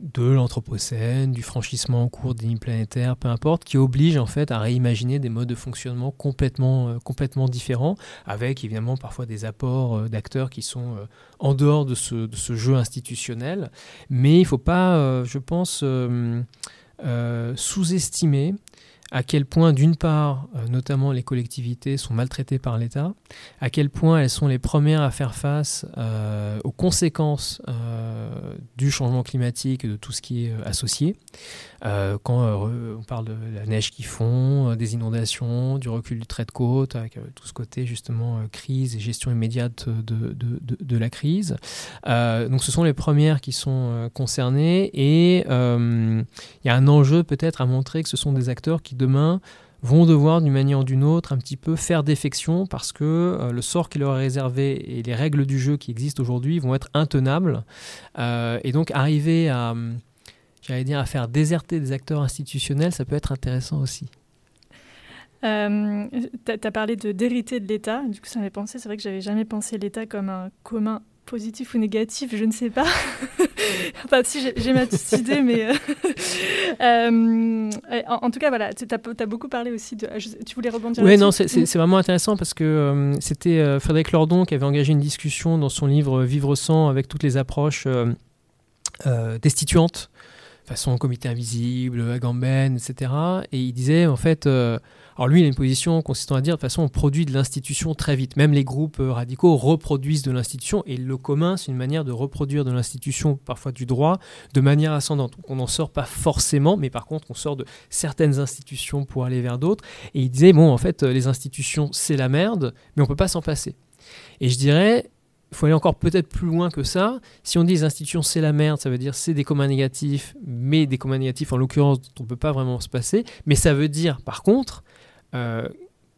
de l'anthropocène, du franchissement en cours des lignes planétaires, peu importe, qui oblige en fait à réimaginer des modes de fonctionnement complètement, euh, complètement différents, avec évidemment parfois des apports euh, d'acteurs qui sont euh, en dehors de ce, de ce, jeu institutionnel. Mais il ne faut pas, je pense, sous-estimer à quel point, d'une part, euh, notamment les collectivités sont maltraitées par l'État, à quel point elles sont les premières à faire face euh, aux conséquences euh, du changement climatique et de tout ce qui est associé. quand on parle de la neige qui fond, des inondations, du recul du trait de côte, avec tout ce côté justement crise et gestion immédiate de, de, de, de la crise. donc ce sont les premières qui sont concernées et il y a un enjeu peut-être à montrer que ce sont des acteurs qui demain vont devoir d'une manière ou d'une autre un petit peu faire défection parce que euh, le sort qui leur est réservé et les règles du jeu qui existent aujourd'hui vont être intenables. Euh, et donc arriver à, j'allais dire, à faire déserter des acteurs institutionnels, ça peut être intéressant aussi. Euh, tu as, parlé de d'hériter de l'État. Du coup, ça m'est pensé. C'est vrai que j'avais jamais pensé l'État comme un commun positif ou négatif, je ne sais pas. enfin, si j'ai ma petite idée, mais. Euh, euh, en, tout cas, voilà, tu as, beaucoup parlé aussi de. Tu voulais rebondir Oui, non, c'est vraiment intéressant parce que euh, c'était Frédéric Lordon qui avait engagé une discussion dans son livre Vivre sans avec toutes les approches destituantes, façon comité invisible, Agamben, etc. Et il disait, en fait alors lui, il a une position consistant à dire, de toute façon, on produit de l'institution très vite. Même les groupes euh, radicaux reproduisent de l'institution, et le commun, c'est une manière de reproduire de l'institution, parfois du droit, de manière ascendante. Donc on n'en sort pas forcément, mais par contre, on sort de certaines institutions pour aller vers d'autres. Et il disait, bon, en fait, les institutions, c'est la merde, mais on peut pas s'en passer. Et je dirais, il faut aller encore peut-être plus loin que ça. Si on dit les institutions c'est la merde, ça veut dire c'est des communs négatifs, mais des communs négatifs en l'occurrence dont on ne peut pas vraiment se passer. Mais ça veut dire par contre euh,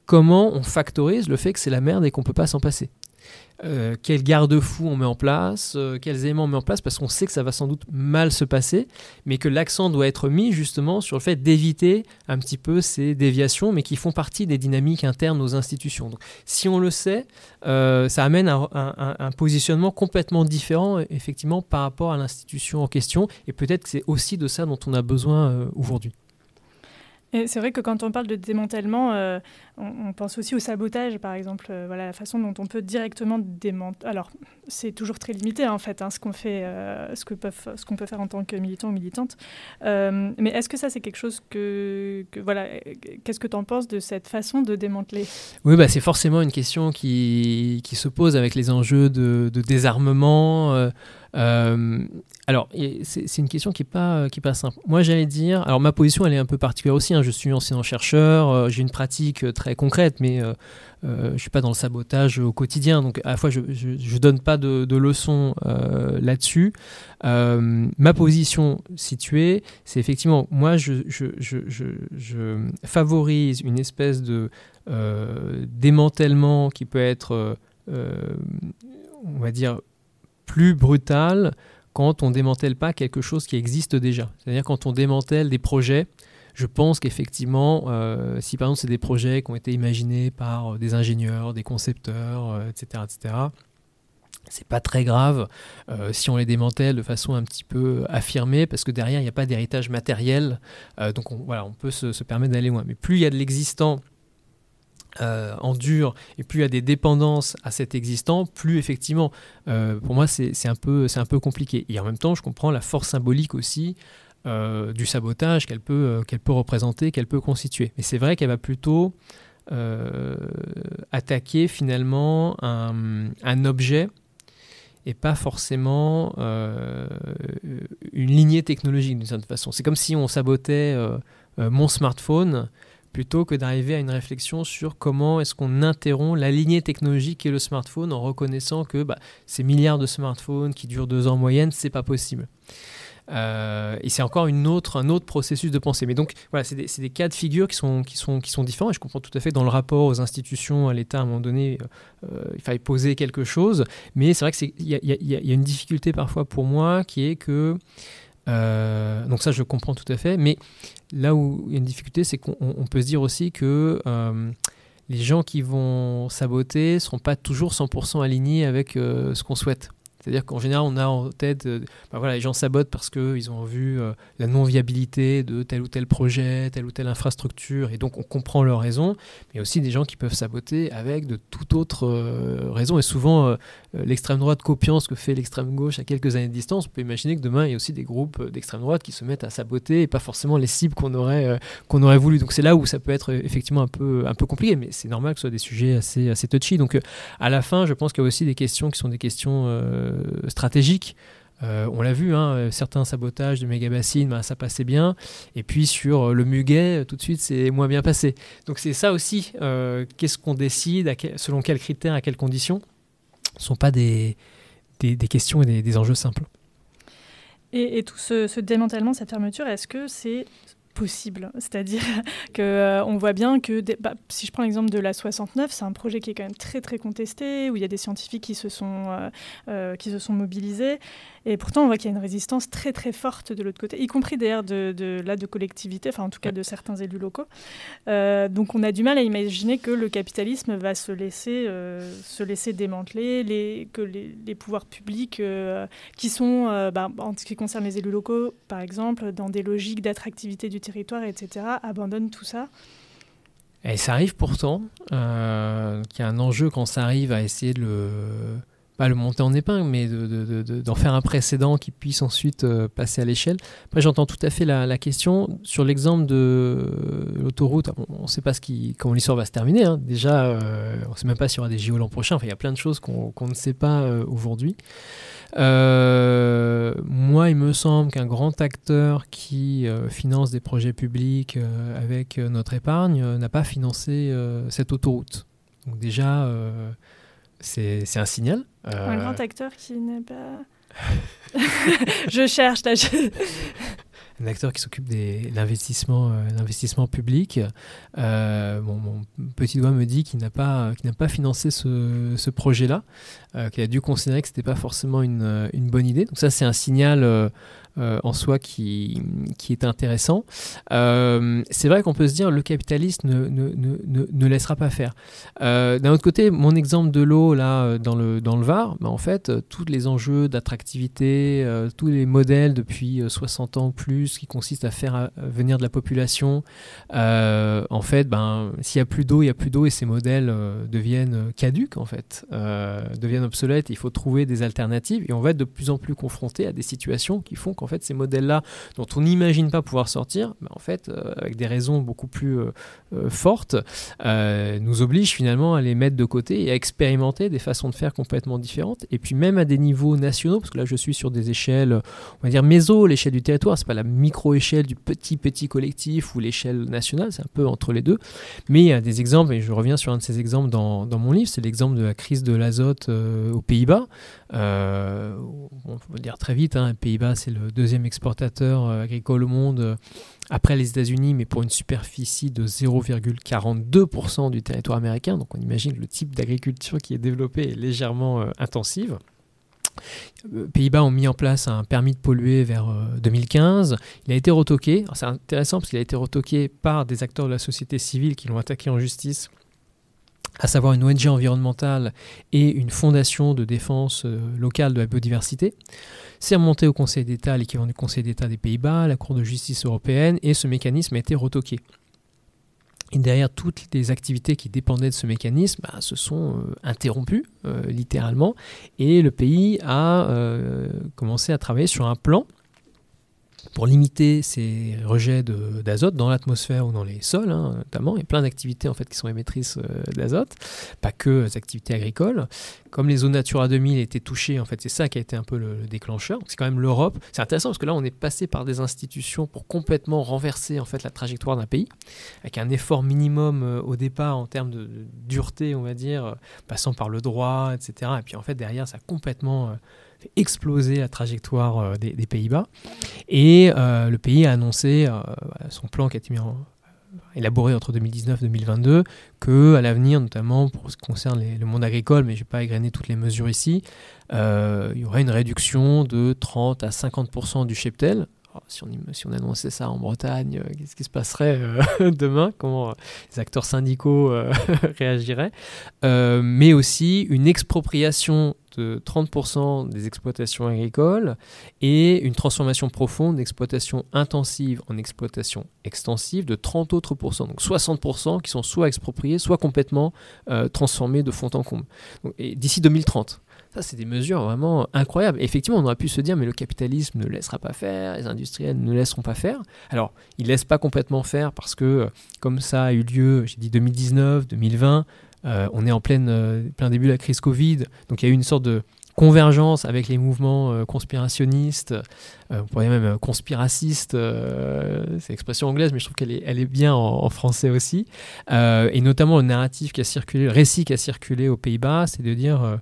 comment on factorise le fait que c'est la merde et qu'on ne peut pas s'en passer. Euh, quels garde-fous on met en place, euh, quels éléments on met en place, parce qu'on sait que ça va sans doute mal se passer, mais que l'accent doit être mis justement sur le fait d'éviter un petit peu ces déviations, mais qui font partie des dynamiques internes aux institutions. Donc, si on le sait, ça amène un, un, positionnement complètement différent, effectivement, par rapport à l'institution en question, et peut-être que c'est aussi de ça dont on a besoin aujourd'hui c'est vrai que quand on parle de démantèlement, euh, on, pense aussi au sabotage, par exemple, euh, voilà, la façon dont on peut directement démanteler. Alors, c'est toujours très limité, en fait, hein, ce qu'on fait, euh, ce que peuvent, ce qu'on peut faire en tant que militant ou militante. mais est-ce que ça, c'est quelque chose que, voilà, qu'est-ce que tu en penses de cette façon de démanteler? Oui, bah, c'est forcément une question qui, qui, se pose avec les enjeux de, désarmement. Euh, alors, c'est une question qui n'est pas, simple. Moi, j'allais dire, alors ma position, elle est un peu particulière aussi. Hein. Je suis enseignant-chercheur, euh, j'ai une pratique euh, très concrète, mais je ne suis pas dans le sabotage au quotidien. Donc, à la fois, je ne donne pas de, leçons là-dessus. ma position située, c'est effectivement, moi, je, je, favorise une espèce de démantèlement qui peut être, on va dire, plus brutal quand on démantèle pas quelque chose qui existe déjà. C'est-à-dire quand on démantèle des projets, je pense qu'effectivement, euh, si par exemple c'est des projets qui ont été imaginés par euh, des ingénieurs, des concepteurs, etc., euh, etc., c'est pas très grave si on les démantèle de façon un petit peu affirmée, parce que derrière il n'y a pas d'héritage matériel, donc on, voilà, on peut se, permettre d'aller loin. Mais plus il y a de l'existant euh, en dur et plus il y a des dépendances à cet existant, plus effectivement, euh, pour moi, c'est un, un peu compliqué. Et en même temps, je comprends la force symbolique aussi euh, du sabotage qu'elle peut, qu'elle peut représenter, qu'elle peut constituer. Mais c'est vrai qu'elle va plutôt attaquer finalement un, objet et pas forcément une lignée technologique d'une certaine façon. C'est comme si on sabotait mon smartphone plutôt que d'arriver à une réflexion sur comment est-ce qu'on interrompt la lignée technologique est le smartphone en reconnaissant que bah, ces milliards de smartphones qui durent deux ans en moyenne, c'est pas possible. Euh, et c'est encore une autre, un autre processus de pensée. Mais donc, voilà, c'est des, des, cas de figure qui sont, qui, sont, qui sont différents. Et je comprends tout à fait dans le rapport aux institutions, à l'État, à un moment donné, euh, il fallait poser quelque chose. Mais c'est vrai qu'il y, y, y, a une difficulté parfois pour moi qui est que euh, donc ça, je comprends tout à fait. Mais là où il y a une difficulté, c'est qu'on peut se dire aussi que euh, les gens qui vont saboter ne seront pas toujours 100% alignés avec euh, ce qu'on souhaite. C'est-à-dire qu'en général, on a en tête, euh, bah voilà, les gens sabotent parce qu'ils ont vu euh, la non-viabilité de tel ou tel projet, telle ou telle infrastructure, et donc on comprend leurs raisons, mais aussi des gens qui peuvent saboter avec de toute autre euh, raison, et souvent l'extrême droite copiant ce que fait l'extrême gauche à quelques années de distance, on peut imaginer que demain, il y a aussi des groupes d'extrême droite qui se mettent à saboter, et pas forcément les cibles qu'on aurait, qu'on aurait voulu. Donc c'est là où ça peut être effectivement un peu, un peu compliqué, mais c'est normal que ce soit des sujets assez, assez touchy. Donc à la fin, je pense qu'il y a aussi des questions qui sont des questions euh, stratégique. Euh, on l'a vu, hein, certains sabotages de méga bassines, bah, ça passait bien. Et puis sur euh, le muguet, tout de suite, c'est moins bien passé. Donc c'est ça aussi. Qu'est-ce qu'on décide, selon quels critères, à quelles conditions Ce ne sont pas des, des, questions et des, enjeux simples. Et, tout ce, démantèlement, cette fermeture, est-ce que c'est possible. C'est-à-dire qu'on euh, on voit bien que, bah, si je prends l'exemple de la 69, c'est un projet qui est quand même très très contesté, où il y a des scientifiques qui se sont, euh, euh, qui se sont mobilisés. Et pourtant, on voit qu'il y a une résistance très très forte de l'autre côté, y compris d'ailleurs de, de, là, de collectivités, enfin en tout cas de certains élus locaux. donc on a du mal à imaginer que le capitalisme va se laisser, se laisser démanteler, les, que les, les pouvoirs publics qui sont, bah, en ce qui concerne les élus locaux, par exemple, dans des logiques d'attractivité du territoire, etc., abandonnent tout ça Et ça arrive pourtant, euh, qu'il y a un enjeu quand ça arrive à essayer de le pas le monter en épingle, mais d'en de, de, faire un précédent qui puisse ensuite euh, passer à l'échelle. Après, j'entends tout à fait la, question. Sur l'exemple de l'autoroute, on ne sait pas ce qui, comment l'histoire va se terminer. Hein. Déjà, euh, on ne sait même pas s'il y aura des JO l'an prochain. Enfin, il y a plein de choses qu'on ne sait pas euh, aujourd'hui. moi, il me semble qu'un grand acteur qui finance des projets publics avec notre épargne n'a pas financé cette autoroute. Donc déjà, c'est un signal. Un grand euh, acteur qui n'est pas. je cherche là. un acteur qui s'occupe de l'investissement euh, public. Euh, mon petit doigt me dit qu'il n'a pas, pas financé ce, ce projet-là, qu'il a dû considérer que ce n'était pas forcément une, une, bonne idée. Donc ça, c'est un signal euh, en soi qui, qui est intéressant. Euh, c'est vrai qu'on peut se dire le capitaliste ne, ne, ne, ne laissera pas faire. Euh, d'un autre côté, mon exemple de l'eau là dans le, dans le Var, bah, en fait, tous les enjeux d'attractivité, tous les modèles depuis 60 ans ou plus qui consistent à faire venir de la population, en fait, ben, s'il n'y a plus d'eau, il n'y a plus d'eau et ces modèles deviennent caduques en fait, deviennent obsolètes. Il faut trouver des alternatives et on va être de plus en plus confronté à des situations qui font en fait, ces modèles-là, dont on n'imagine pas pouvoir sortir, en fait, euh, avec des raisons beaucoup plus euh, euh, fortes, nous obligent finalement à les mettre de côté et à expérimenter des façons de faire complètement différentes. Et puis même à des niveaux nationaux, parce que là, je suis sur des échelles, on va dire méso, l'échelle du territoire, c'est pas la micro-échelle du petit petit collectif ou l'échelle nationale, c'est un peu entre les deux. Mais il y a des exemples, et je reviens sur un de ces exemples dans, mon livre, c'est l'exemple de la crise de l'azote aux Pays-Bas. on va dire très vite, hein, Pays-Bas, c'est le deuxième exportateur euh, agricole au monde euh, après les États-Unis, mais pour une superficie de 0,42% du territoire américain. Donc on imagine le type d'agriculture qui est développée est légèrement euh, intensive. Pays-Bas ont mis en place un permis de polluer vers 2015. Il a été retoqué. C'est intéressant parce qu'il a été retoqué par des acteurs de la société civile qui l'ont attaqué en justice à savoir une ONG environnementale et une fondation de défense locale de la biodiversité. C'est remonté au Conseil d'État, l'équivalent du Conseil d'État des Pays-Bas, la Cour de justice européenne, et ce mécanisme a été retoqué. Et derrière toutes les activités qui dépendaient de ce mécanisme bah, se sont euh, interrompues, euh, littéralement, et le pays a euh, commencé à travailler sur un plan pour limiter ces rejets d'azote dans l'atmosphère ou dans les sols, hein, notamment. Il y a plein d'activités en fait qui sont émettrices euh, d'azote, pas que les activités agricoles. Comme les zones Natura 2000 étaient touchées, en fait, c'est ça qui a été un peu le, déclencheur. C'est quand même l'Europe. C'est intéressant parce que là, on est passé par des institutions pour complètement renverser en fait la trajectoire d'un pays, avec un effort minimum euh, au départ en termes de, dureté, on va dire, euh, passant par le droit, etc. Et puis en fait, derrière, ça a complètement exploser la trajectoire euh, des, Pays-Bas. Et euh, le pays a annoncé euh, son plan qui a été élaboré entre 2019 et 2022, que à l'avenir, notamment pour ce qui concerne le monde agricole, mais je ne vais pas égrener toutes les mesures ici, il y aurait une réduction de 30 à 50% du cheptel. si, on, si, on, annonçait ça en Bretagne, qu'est-ce qui se passerait demain? Comment les acteurs syndicaux réagiraient? Mais aussi une expropriation de 30% des exploitations agricoles et une transformation profonde d'exploitation intensive en exploitation extensive de 30 autres pourcents. Donc 60% qui sont soit expropriés, soit complètement euh, transformés de fond en comble. D'ici 2030. Ça, c'est des mesures vraiment incroyables. effectivement, on aurait pu se dire, mais le capitalisme ne laissera pas faire, les industriels ne laisseront pas faire. Alors, ils ne laissent pas complètement faire parce que, comme ça a eu lieu, j'ai dit 2019, 2020, euh, on est en euh, plein début de la crise Covid, donc il y a eu une sorte de convergence avec les mouvements euh, conspirationnistes, on pourrait même conspiracistes, c'est l'expression anglaise, mais je trouve qu'elle est, bien en, français aussi, et notamment le narratif qui a circulé, le récit qui a circulé aux Pays-Bas, c'est de dire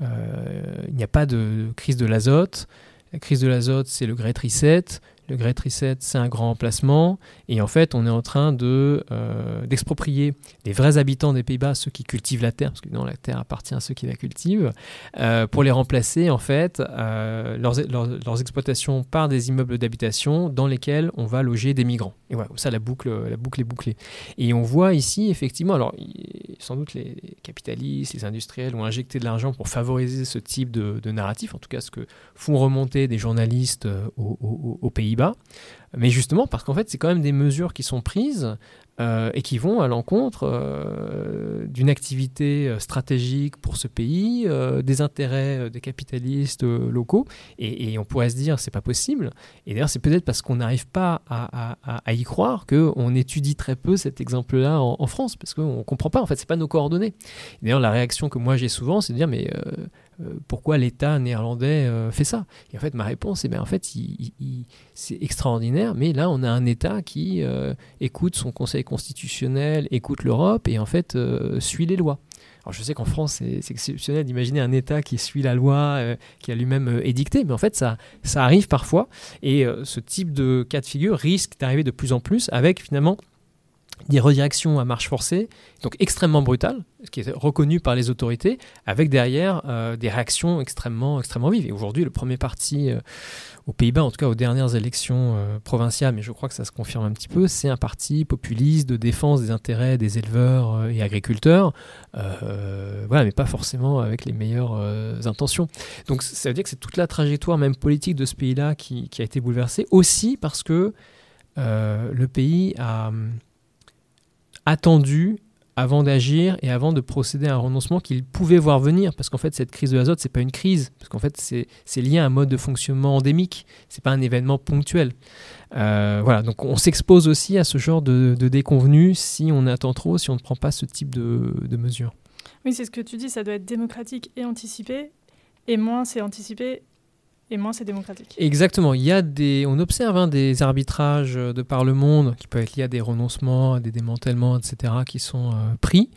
il n'y a pas de crise de l'azote, la crise de l'azote c'est le Great Reset, le Great Reset, c'est un grand emplacement. Et en fait, on est en train de, euh, d'exproprier les vrais habitants des Pays-Bas, ceux qui cultivent la terre, parce que non, la terre appartient à ceux qui la cultivent, euh, pour les remplacer, en fait, euh, leurs, leurs, exploitations par des immeubles d'habitation dans lesquels on va loger des migrants. Et voilà, ça, la boucle, la boucle est bouclée. Et on voit ici, effectivement, alors, sans doute les capitalistes, les industriels ont injecté de l'argent pour favoriser ce type de, narratif, en tout cas ce que font remonter des journalistes aux, aux Pays-Bas bas Mais justement, parce qu'en fait, c'est quand même des mesures qui sont prises euh, et qui vont à l'encontre euh, d'une activité euh, stratégique pour ce pays, des intérêts des capitalistes locaux. Et, on pourrait se dire, c'est pas possible. Et d'ailleurs, c'est peut-être parce qu'on n'arrive pas à, y croire qu'on étudie très peu cet exemple-là en, France, parce qu'on ne comprend pas. En fait, c'est pas nos coordonnées. D'ailleurs, la réaction que moi j'ai souvent, c'est de dire, mais pourquoi l'État néerlandais euh, fait ça Et en fait, ma réponse est ben, en fait, c'est extraordinaire, mais là, on a un État qui euh, écoute son Conseil constitutionnel, écoute l'Europe et en fait suit les lois. Alors je sais qu'en France, c'est exceptionnel d'imaginer un État qui suit la loi, qui a lui-même édicté, mais en fait, ça arrive parfois. Et ce type de cas de figure risque d'arriver de plus en plus avec finalement des redirections à marche forcée, donc extrêmement brutales, ce qui est reconnu par les autorités, avec derrière euh, des réactions extrêmement, extrêmement vives. Et aujourd'hui, le premier parti euh, aux Pays-Bas, en tout cas aux dernières élections euh, provinciales, mais je crois que ça se confirme un petit peu, c'est un parti populiste de défense des intérêts des éleveurs et agriculteurs, voilà, mais pas forcément avec les meilleures intentions. Donc ça veut dire que c'est toute la trajectoire même politique de ce pays-là qui, qui, a été bouleversée, aussi parce que le pays a attendu avant d'agir et avant de procéder à un renoncement qu'il pouvait voir venir. Parce qu'en fait, cette crise de l'azote, c'est pas une crise. Parce qu'en fait, c'est lié à un mode de fonctionnement endémique. C'est pas un événement ponctuel. Euh, voilà. Donc, on s'expose aussi à ce genre de, de si on attend trop, si on ne prend pas ce type de, de mesures. Oui, c'est ce que tu dis. Ça doit être démocratique et anticipé. Et moins c'est anticipé et moins c'est démocratique. Exactement. Il y a des, on observe hein, des arbitrages de par le monde qui peuvent être liés à des renoncements, à des démantèlements, etc., qui sont euh, pris,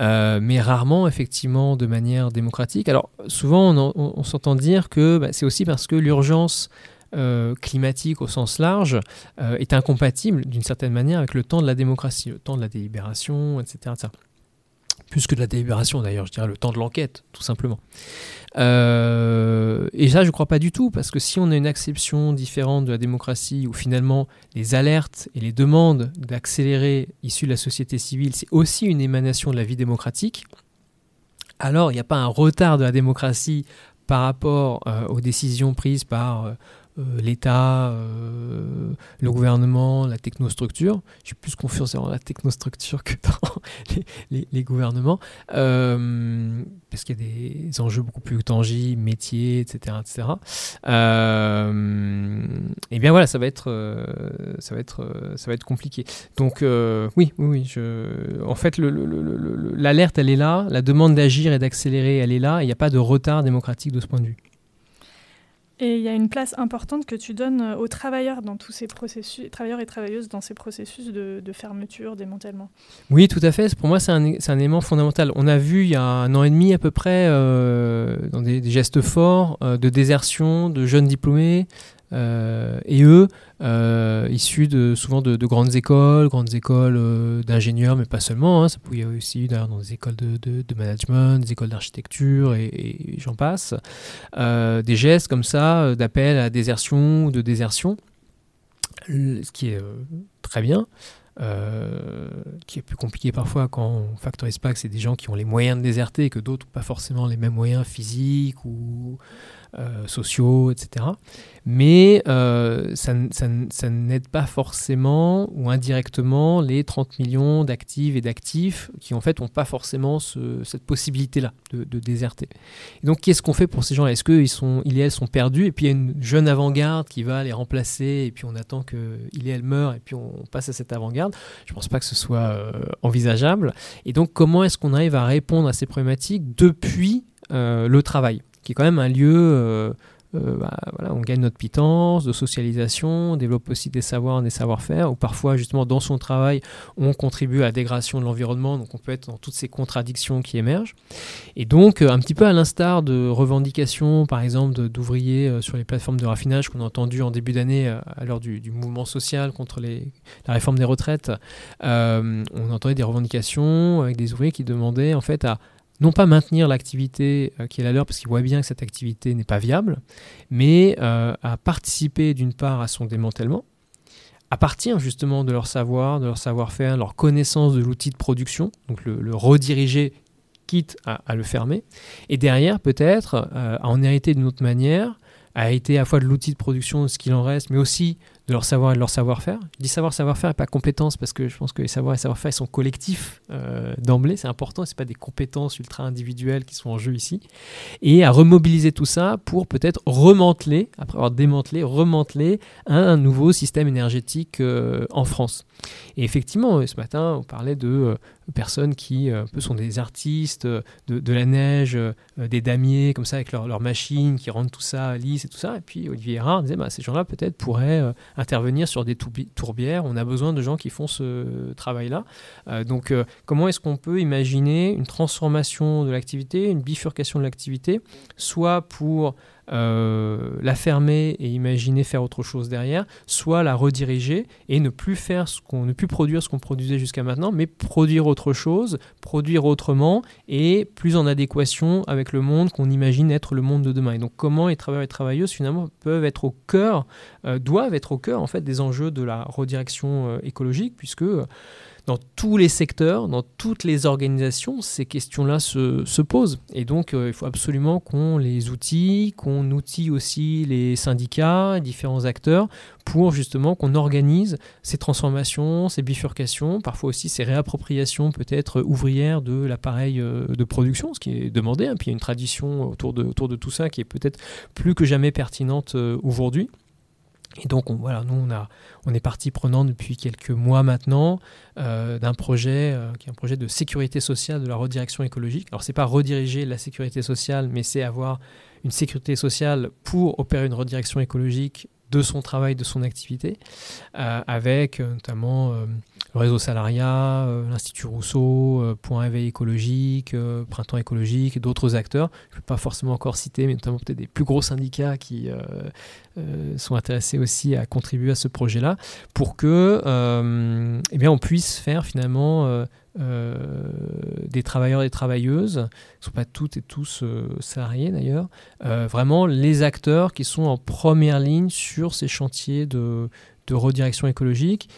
euh, mais rarement effectivement de manière démocratique. Alors souvent on, s'entend dire que bah, c'est aussi parce que l'urgence euh, climatique au sens large est incompatible d'une certaine manière avec le temps de la démocratie, le temps de la délibération, etc plus que de la délibération d'ailleurs, je dirais le temps de l'enquête, tout simplement. Euh, et ça, je ne crois pas du tout, parce que si on a une acception différente de la démocratie, où finalement les alertes et les demandes d'accélérer issues de la société civile, c'est aussi une émanation de la vie démocratique, alors il n'y a pas un retard de la démocratie par rapport euh, aux décisions prises par euh, l'État, le gouvernement, la technostructure. J'ai plus confiance dans la technostructure que dans les, gouvernements, parce qu'il y a des enjeux beaucoup plus tangibles, métiers, etc. etc. et bien voilà, ça va être, ça va être, ça va être compliqué. Donc oui, oui, oui. En fait, l'alerte, elle est là, la demande d'agir et d'accélérer, elle est là, il n'y a pas de retard démocratique de ce point de vue. Et il y a une place importante que tu donnes euh, aux travailleurs dans tous ces processus, travailleurs et travailleuses dans ces processus de, fermeture, démantèlement. Oui, tout à fait. Pour moi, c'est un, élément fondamental. On a vu il y a un an et demi à peu près, euh, dans des, gestes forts, euh, de désertion de jeunes diplômés, et eux, euh, issus de, souvent de, grandes écoles, grandes écoles euh, d'ingénieurs, mais pas seulement, hein, ça pouvait aussi d'ailleurs dans des écoles de, management, des écoles d'architecture et, j'en passe, des gestes comme ça d'appel à désertion ou de désertion, ce qui est très bien. qui est plus compliqué parfois quand on factorise pas que c'est des gens qui ont les moyens de déserter et que d'autres pas forcément les mêmes moyens physiques ou euh, sociaux, etc. Mais euh, ça, n'aide pas forcément ou indirectement les 30 millions d'actifs et d'actifs qui en fait n'ont pas forcément cette possibilité-là de, déserter. Et donc qu'est-ce qu'on fait pour ces gens-là? Est-ce qu'ils sont, et elles sont perdus? Et puis il y a une jeune avant-garde qui va les remplacer et puis on attend qu'il et elle meure et puis on passe à cette avant-garde? Je ne pense pas que ce soit euh, envisageable. Et donc comment est-ce qu'on arrive à répondre à ces problématiques depuis le travail? Qui est quand même un lieu euh, euh, bah, voilà, on gagne notre pitance de socialisation, on développe aussi des savoirs, des savoir-faire, ou parfois justement dans son travail, on contribue à la dégradation de l'environnement, donc on peut être dans toutes ces contradictions qui émergent. Et donc, euh, un petit peu à l'instar de revendications, par exemple, d'ouvriers sur les plateformes de raffinage qu'on a entendu en début d'année à l'heure du, mouvement social contre la réforme des retraites, on entendait des revendications avec des ouvriers qui demandaient en fait à non pas maintenir l'activité euh, qui est la leur parce qu'ils voient bien que cette activité n'est pas viable, mais euh, à participer d'une part à son démantèlement, à partir justement de leur savoir, de leur savoir-faire, leur connaissance de l'outil de production, donc le, rediriger quitte à, le fermer, et derrière peut-être euh, à en hériter d'une autre manière, à hériter à la fois de l'outil de production, de ce qu'il en reste, mais aussi de leur savoir et de leur savoir-faire. Je dis savoir, savoir-faire et pas compétences parce que je pense que les savoirs et savoir-faire sont collectifs euh, d'emblée, c'est important, c'est pas des compétences ultra individuelles qui sont en jeu ici. Et à remobiliser tout ça pour peut-être remanteler, après avoir démantelé, remanteler un, nouveau système énergétique euh, en France. Et effectivement, ce matin, on parlait de euh, personnes qui sont des artistes de, la neige, des damiers, comme ça, avec leurs leur machines, qui rendent tout ça lisse et tout ça. Et puis Olivier Erard disait, bah, ces gens-là peut-être pourraient intervenir sur des tourbières. On a besoin de gens qui font ce travail-là. Euh, donc, euh, comment est-ce qu'on peut imaginer une transformation de l'activité, une bifurcation de l'activité, soit pour euh, la fermer et imaginer faire autre chose derrière, soit la rediriger et ne plus faire ce qu'on ne plus produire ce qu'on produisait jusqu'à maintenant, mais produire autre chose, produire autrement et plus en adéquation avec le monde qu'on imagine être le monde de demain. Et donc comment les travailleurs et travailleuses finalement peuvent être au cœur, euh, doivent être au cœur en fait des enjeux de la redirection euh, écologique, puisque dans tous les secteurs, dans toutes les organisations, ces questions-là se, posent. Et donc, euh, il faut absolument qu'on les outille, qu'on outille aussi les syndicats, différents acteurs, pour justement qu'on organise ces transformations, ces bifurcations, parfois aussi ces réappropriations peut-être ouvrières de l'appareil euh, de production, ce qui est demandé. Hein. Puis il y a une tradition autour de, autour de tout ça qui est peut-être plus que jamais pertinente euh, aujourd'hui. Et donc, on, voilà, nous, on, a, on est partie prenante depuis quelques mois maintenant euh, d'un projet euh, qui est un projet de sécurité sociale de la redirection écologique. Alors, c'est pas rediriger la sécurité sociale, mais c'est avoir une sécurité sociale pour opérer une redirection écologique de son travail, de son activité, euh, avec notamment le réseau salariat, l'Institut Rousseau, Point Éveil écologique, Printemps écologique, d'autres acteurs. Je ne peux pas forcément encore citer, mais notamment peut-être des plus gros syndicats qui euh, sont intéressés aussi à contribuer à ce projet-là pour que euh, eh bien, on puisse faire finalement euh, des travailleurs et des travailleuses, qui ne sont pas toutes et tous salariés d'ailleurs, vraiment les acteurs qui sont en première ligne sur ces chantiers de, de redirection écologique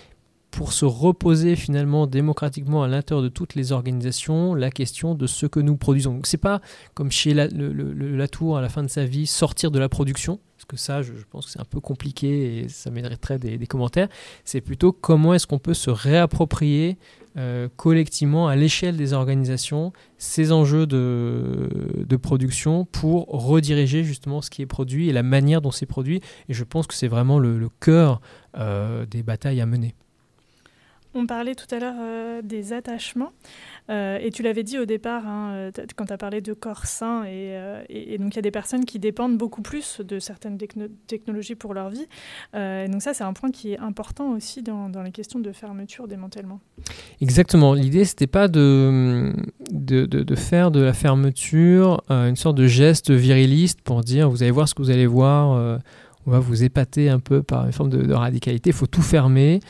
pour se reposer finalement démocratiquement à l'intérieur de toutes les organisations la question de ce que nous produisons. Donc c'est pas comme chez la, le, Latour à la fin de sa vie sortir de la production, parce que ça, je, pense que c'est un peu compliqué et ça mériterait des, des commentaires. C'est plutôt comment est-ce qu'on peut se réapproprier euh, collectivement à l'échelle des organisations ces enjeux de, production pour rediriger justement ce qui est produit et la manière dont c'est produit. Et je pense que c'est vraiment le, le cœur euh, des batailles à mener. On parlait tout à l'heure euh, des attachements. Euh, et tu l'avais dit au départ, hein, euh, quand tu as parlé de corps sain, et, donc il y a des personnes qui dépendent beaucoup plus de certaines technologies pour leur vie. et donc ça, c'est un point qui est important aussi dans, les questions de fermeture, démantèlement. Exactement. L'idée, c'était pas de, faire de la fermeture une sorte de geste viriliste pour dire, vous allez voir ce que vous allez voir on va vous épater un peu par une forme de, radicalité. Il faut tout fermer.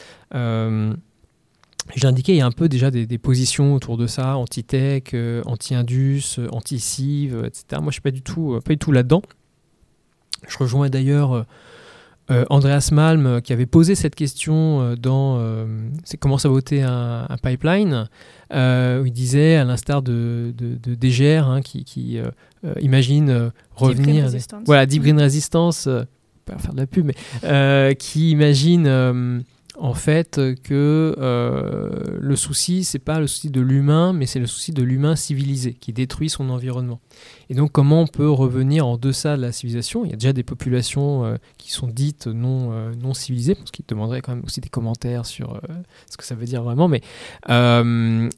J'ai indiqué, il y a un peu déjà des, positions autour de ça, anti-tech, euh, anti-indus, euh, anti-civ, etc. Moi, je ne suis pas du tout, euh, pas du tout là-dedans. Je rejoins d'ailleurs Andreas Malm qui avait posé cette question dans C'est comment ça voter un, un pipeline où il disait, à l'instar de, de, DGR, hein, qui, imagine revenir. voilà, Deep Green Resistance, pas faire de la pub, mais qui imagine en fait que euh, le souci c'est pas le souci de l'humain mais c'est le souci de l'humain civilisé qui détruit son environnement et donc comment on peut revenir en deçà de la civilisation? Il y a déjà des populations euh, qui sont dites non, euh, non civilisées, parce qu'il demanderait quand même aussi des commentaires sur euh, ce que ça veut dire vraiment. Mais,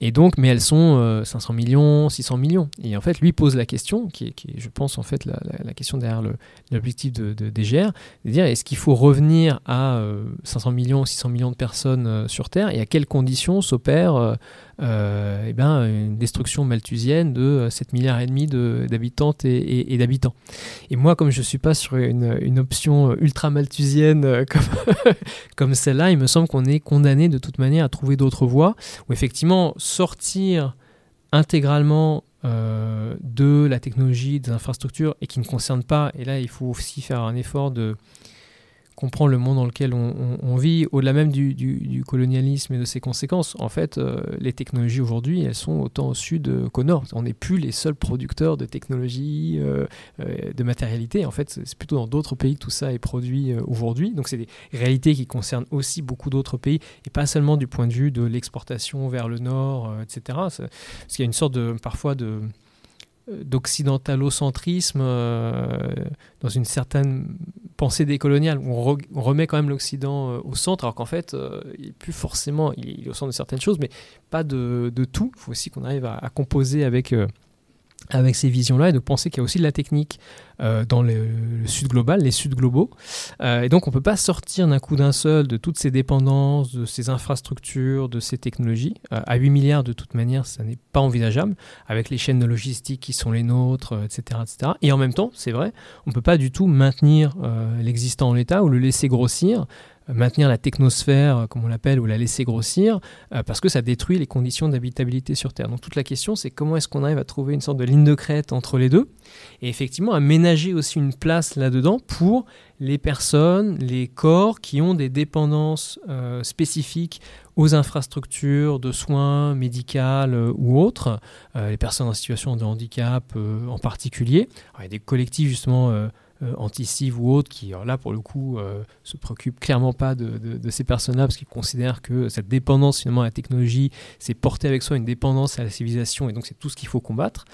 et donc, mais elles sont 500 millions, 600 millions. Et en fait, lui pose la question, qui est, je pense, en fait, la, question derrière l'objectif de, de, de dire est-ce qu'il faut revenir à 500 millions, 600 millions de personnes sur Terre? Et à quelles conditions s'opère euh, eh ben, une destruction malthusienne de 7 milliards et demi d'habitantes et, d'habitants. Et moi, comme je ne suis pas sur une, option ultra malthusienne euh, comme, comme celle-là, il me semble qu'on est condamné de toute manière à trouver d'autres voies, où effectivement sortir intégralement euh, de la technologie, des infrastructures, et qui ne concerne pas, et là il faut aussi faire un effort de comprendre le monde dans lequel on, vit, au-delà même du, colonialisme et de ses conséquences. En fait, euh, les technologies aujourd'hui, elles sont autant au sud qu'au nord. On n'est plus les seuls producteurs de technologies, euh, euh, de matérialité. En fait, c'est plutôt dans d'autres pays que tout ça est produit aujourd'hui. Donc, c'est des réalités qui concernent aussi beaucoup d'autres pays, et pas seulement du point de vue de l'exportation vers le nord, etc. Parce qu'il y a une sorte de, parfois de d'occidentalocentrisme dans une certaine pensée décoloniale, où on, remet quand même l'Occident euh, au centre, alors qu'en fait, euh, il est plus forcément, il est, au centre de certaines choses, mais pas de, tout. Il faut aussi qu'on arrive à, composer avec, euh, avec ces visions-là et de penser qu'il y a aussi de la technique euh, dans le, sud global, les sud globaux. Euh, et donc on ne peut pas sortir d'un coup d'un seul de toutes ces dépendances, de ces infrastructures, de ces technologies. Euh, à 8 milliards de toute manière, ça n'est pas envisageable, avec les chaînes de logistique qui sont les nôtres, etc., etc. Et en même temps, c'est vrai, on ne peut pas du tout maintenir l'existant en l'état ou le laisser grossir maintenir la technosphère, comme on l'appelle, ou la laisser grossir, euh, parce que ça détruit les conditions d'habitabilité sur Terre. Donc toute la question, c'est comment est-ce qu'on arrive à trouver une sorte de ligne de crête entre les deux, et effectivement à ménager aussi une place là-dedans pour les personnes, les corps qui ont des dépendances euh, spécifiques aux infrastructures de soins médicales euh, ou autres, les personnes en situation de handicap en particulier. il y a des collectifs justement anti-civ ou autres qui, là, pour le coup, euh, se préoccupent clairement pas de, ces personnes-là parce qu'ils considèrent que cette dépendance finalement à la technologie, c'est porter avec soi une dépendance à la civilisation et donc c'est tout ce qu'il faut combattre.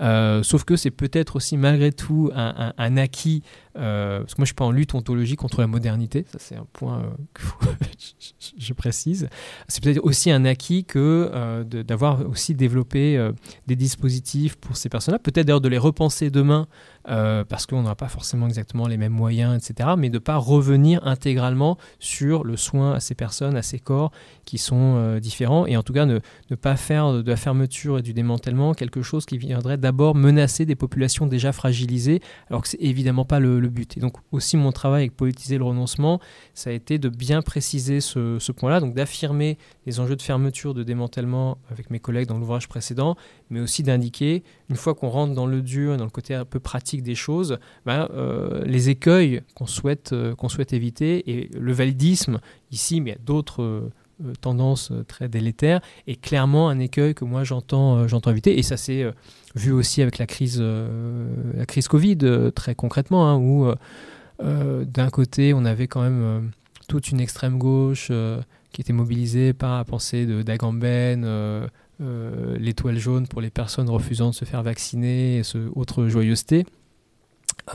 Euh, sauf que c'est peut-être aussi malgré tout un, acquis, parce que moi je suis pas en lutte ontologique contre la modernité, ça c'est un point que je précise. C'est peut-être aussi un acquis que d'avoir aussi développé des dispositifs pour ces personnes-là, peut-être d'ailleurs de les repenser demain euh, parce qu'on n'aura pas forcément exactement les mêmes moyens, etc. Mais de ne pas revenir intégralement sur le soin à ces personnes, à ces corps qui sont euh, différents, et en tout cas ne, ne, pas faire de la fermeture et du démantèlement quelque chose qui viendrait d'abord menacer des populations déjà fragilisées, alors que c'est évidemment pas le, but. Et donc aussi mon travail avec politiser le renoncement, ça a été de bien préciser ce, point-là, donc d'affirmer les enjeux de fermeture, de démantèlement avec mes collègues dans l'ouvrage précédent, mais aussi d'indiquer, une fois qu'on rentre dans le dur, dans le côté un peu pratique des choses, ben, euh, les écueils qu'on souhaite, euh, qu'on souhaite éviter. Et le validisme, ici, mais il y a d'autres euh, tendances très délétères, est clairement un écueil que moi j'entends j'entends éviter. Et ça s'est vu aussi avec la crise, la crise Covid, très concrètement, hein, où d'un côté, on avait quand même toute une extrême gauche qui était mobilisée par la pensée d'Agamben, l'étoile jaune pour les personnes refusant de se faire vacciner et ce autre joyeuseté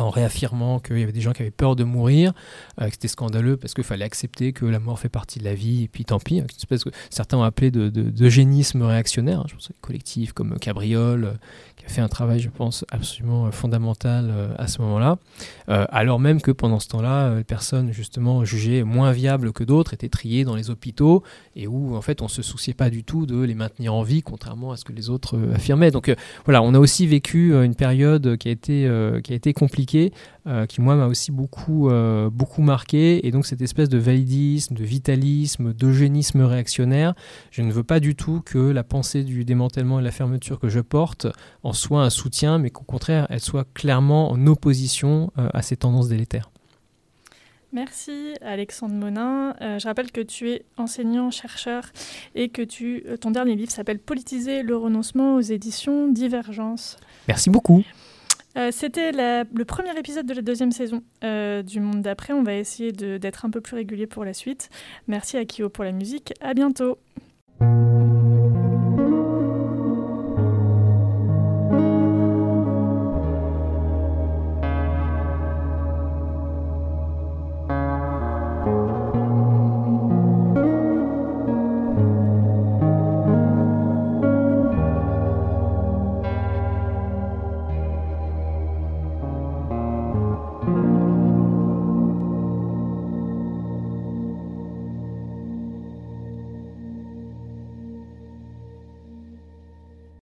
en réaffirmant qu'il y avait des gens qui avaient peur de mourir, euh, que c'était scandaleux parce qu'il fallait accepter que la mort fait partie de la vie, et puis tant pis, une espèce que certains ont appelé d'eugénisme de, réactionnaire, hein, je pense à des collectifs comme Cabriole, euh, qui a fait un travail, je pense, absolument euh, fondamental à ce moment-là, alors même que pendant ce temps-là, les personnes justement jugées moins viables que d'autres étaient triées dans les hôpitaux, et où en fait on se souciait pas du tout de les maintenir en vie, contrairement à ce que les autres affirmaient. Donc voilà, on a aussi vécu une période qui a été, qui a été compliquée euh, qui moi m'a aussi beaucoup, euh, beaucoup marqué. Et donc cette espèce de validisme, de vitalisme, d'eugénisme réactionnaire, je ne veux pas du tout que la pensée du démantèlement et de la fermeture que je porte en soit un soutien, mais qu'au contraire, elle soit clairement en opposition euh, à ces tendances délétères. Merci Alexandre Monin. je rappelle que tu es enseignant, chercheur et que tu, ton dernier livre s'appelle Politiser le renoncement aux éditions Divergence. Merci beaucoup. Euh, c'était le premier épisode de la deuxième saison euh, du Monde d'après. On va essayer d'être un peu plus régulier pour la suite. Merci à Kyo pour la musique. À bientôt.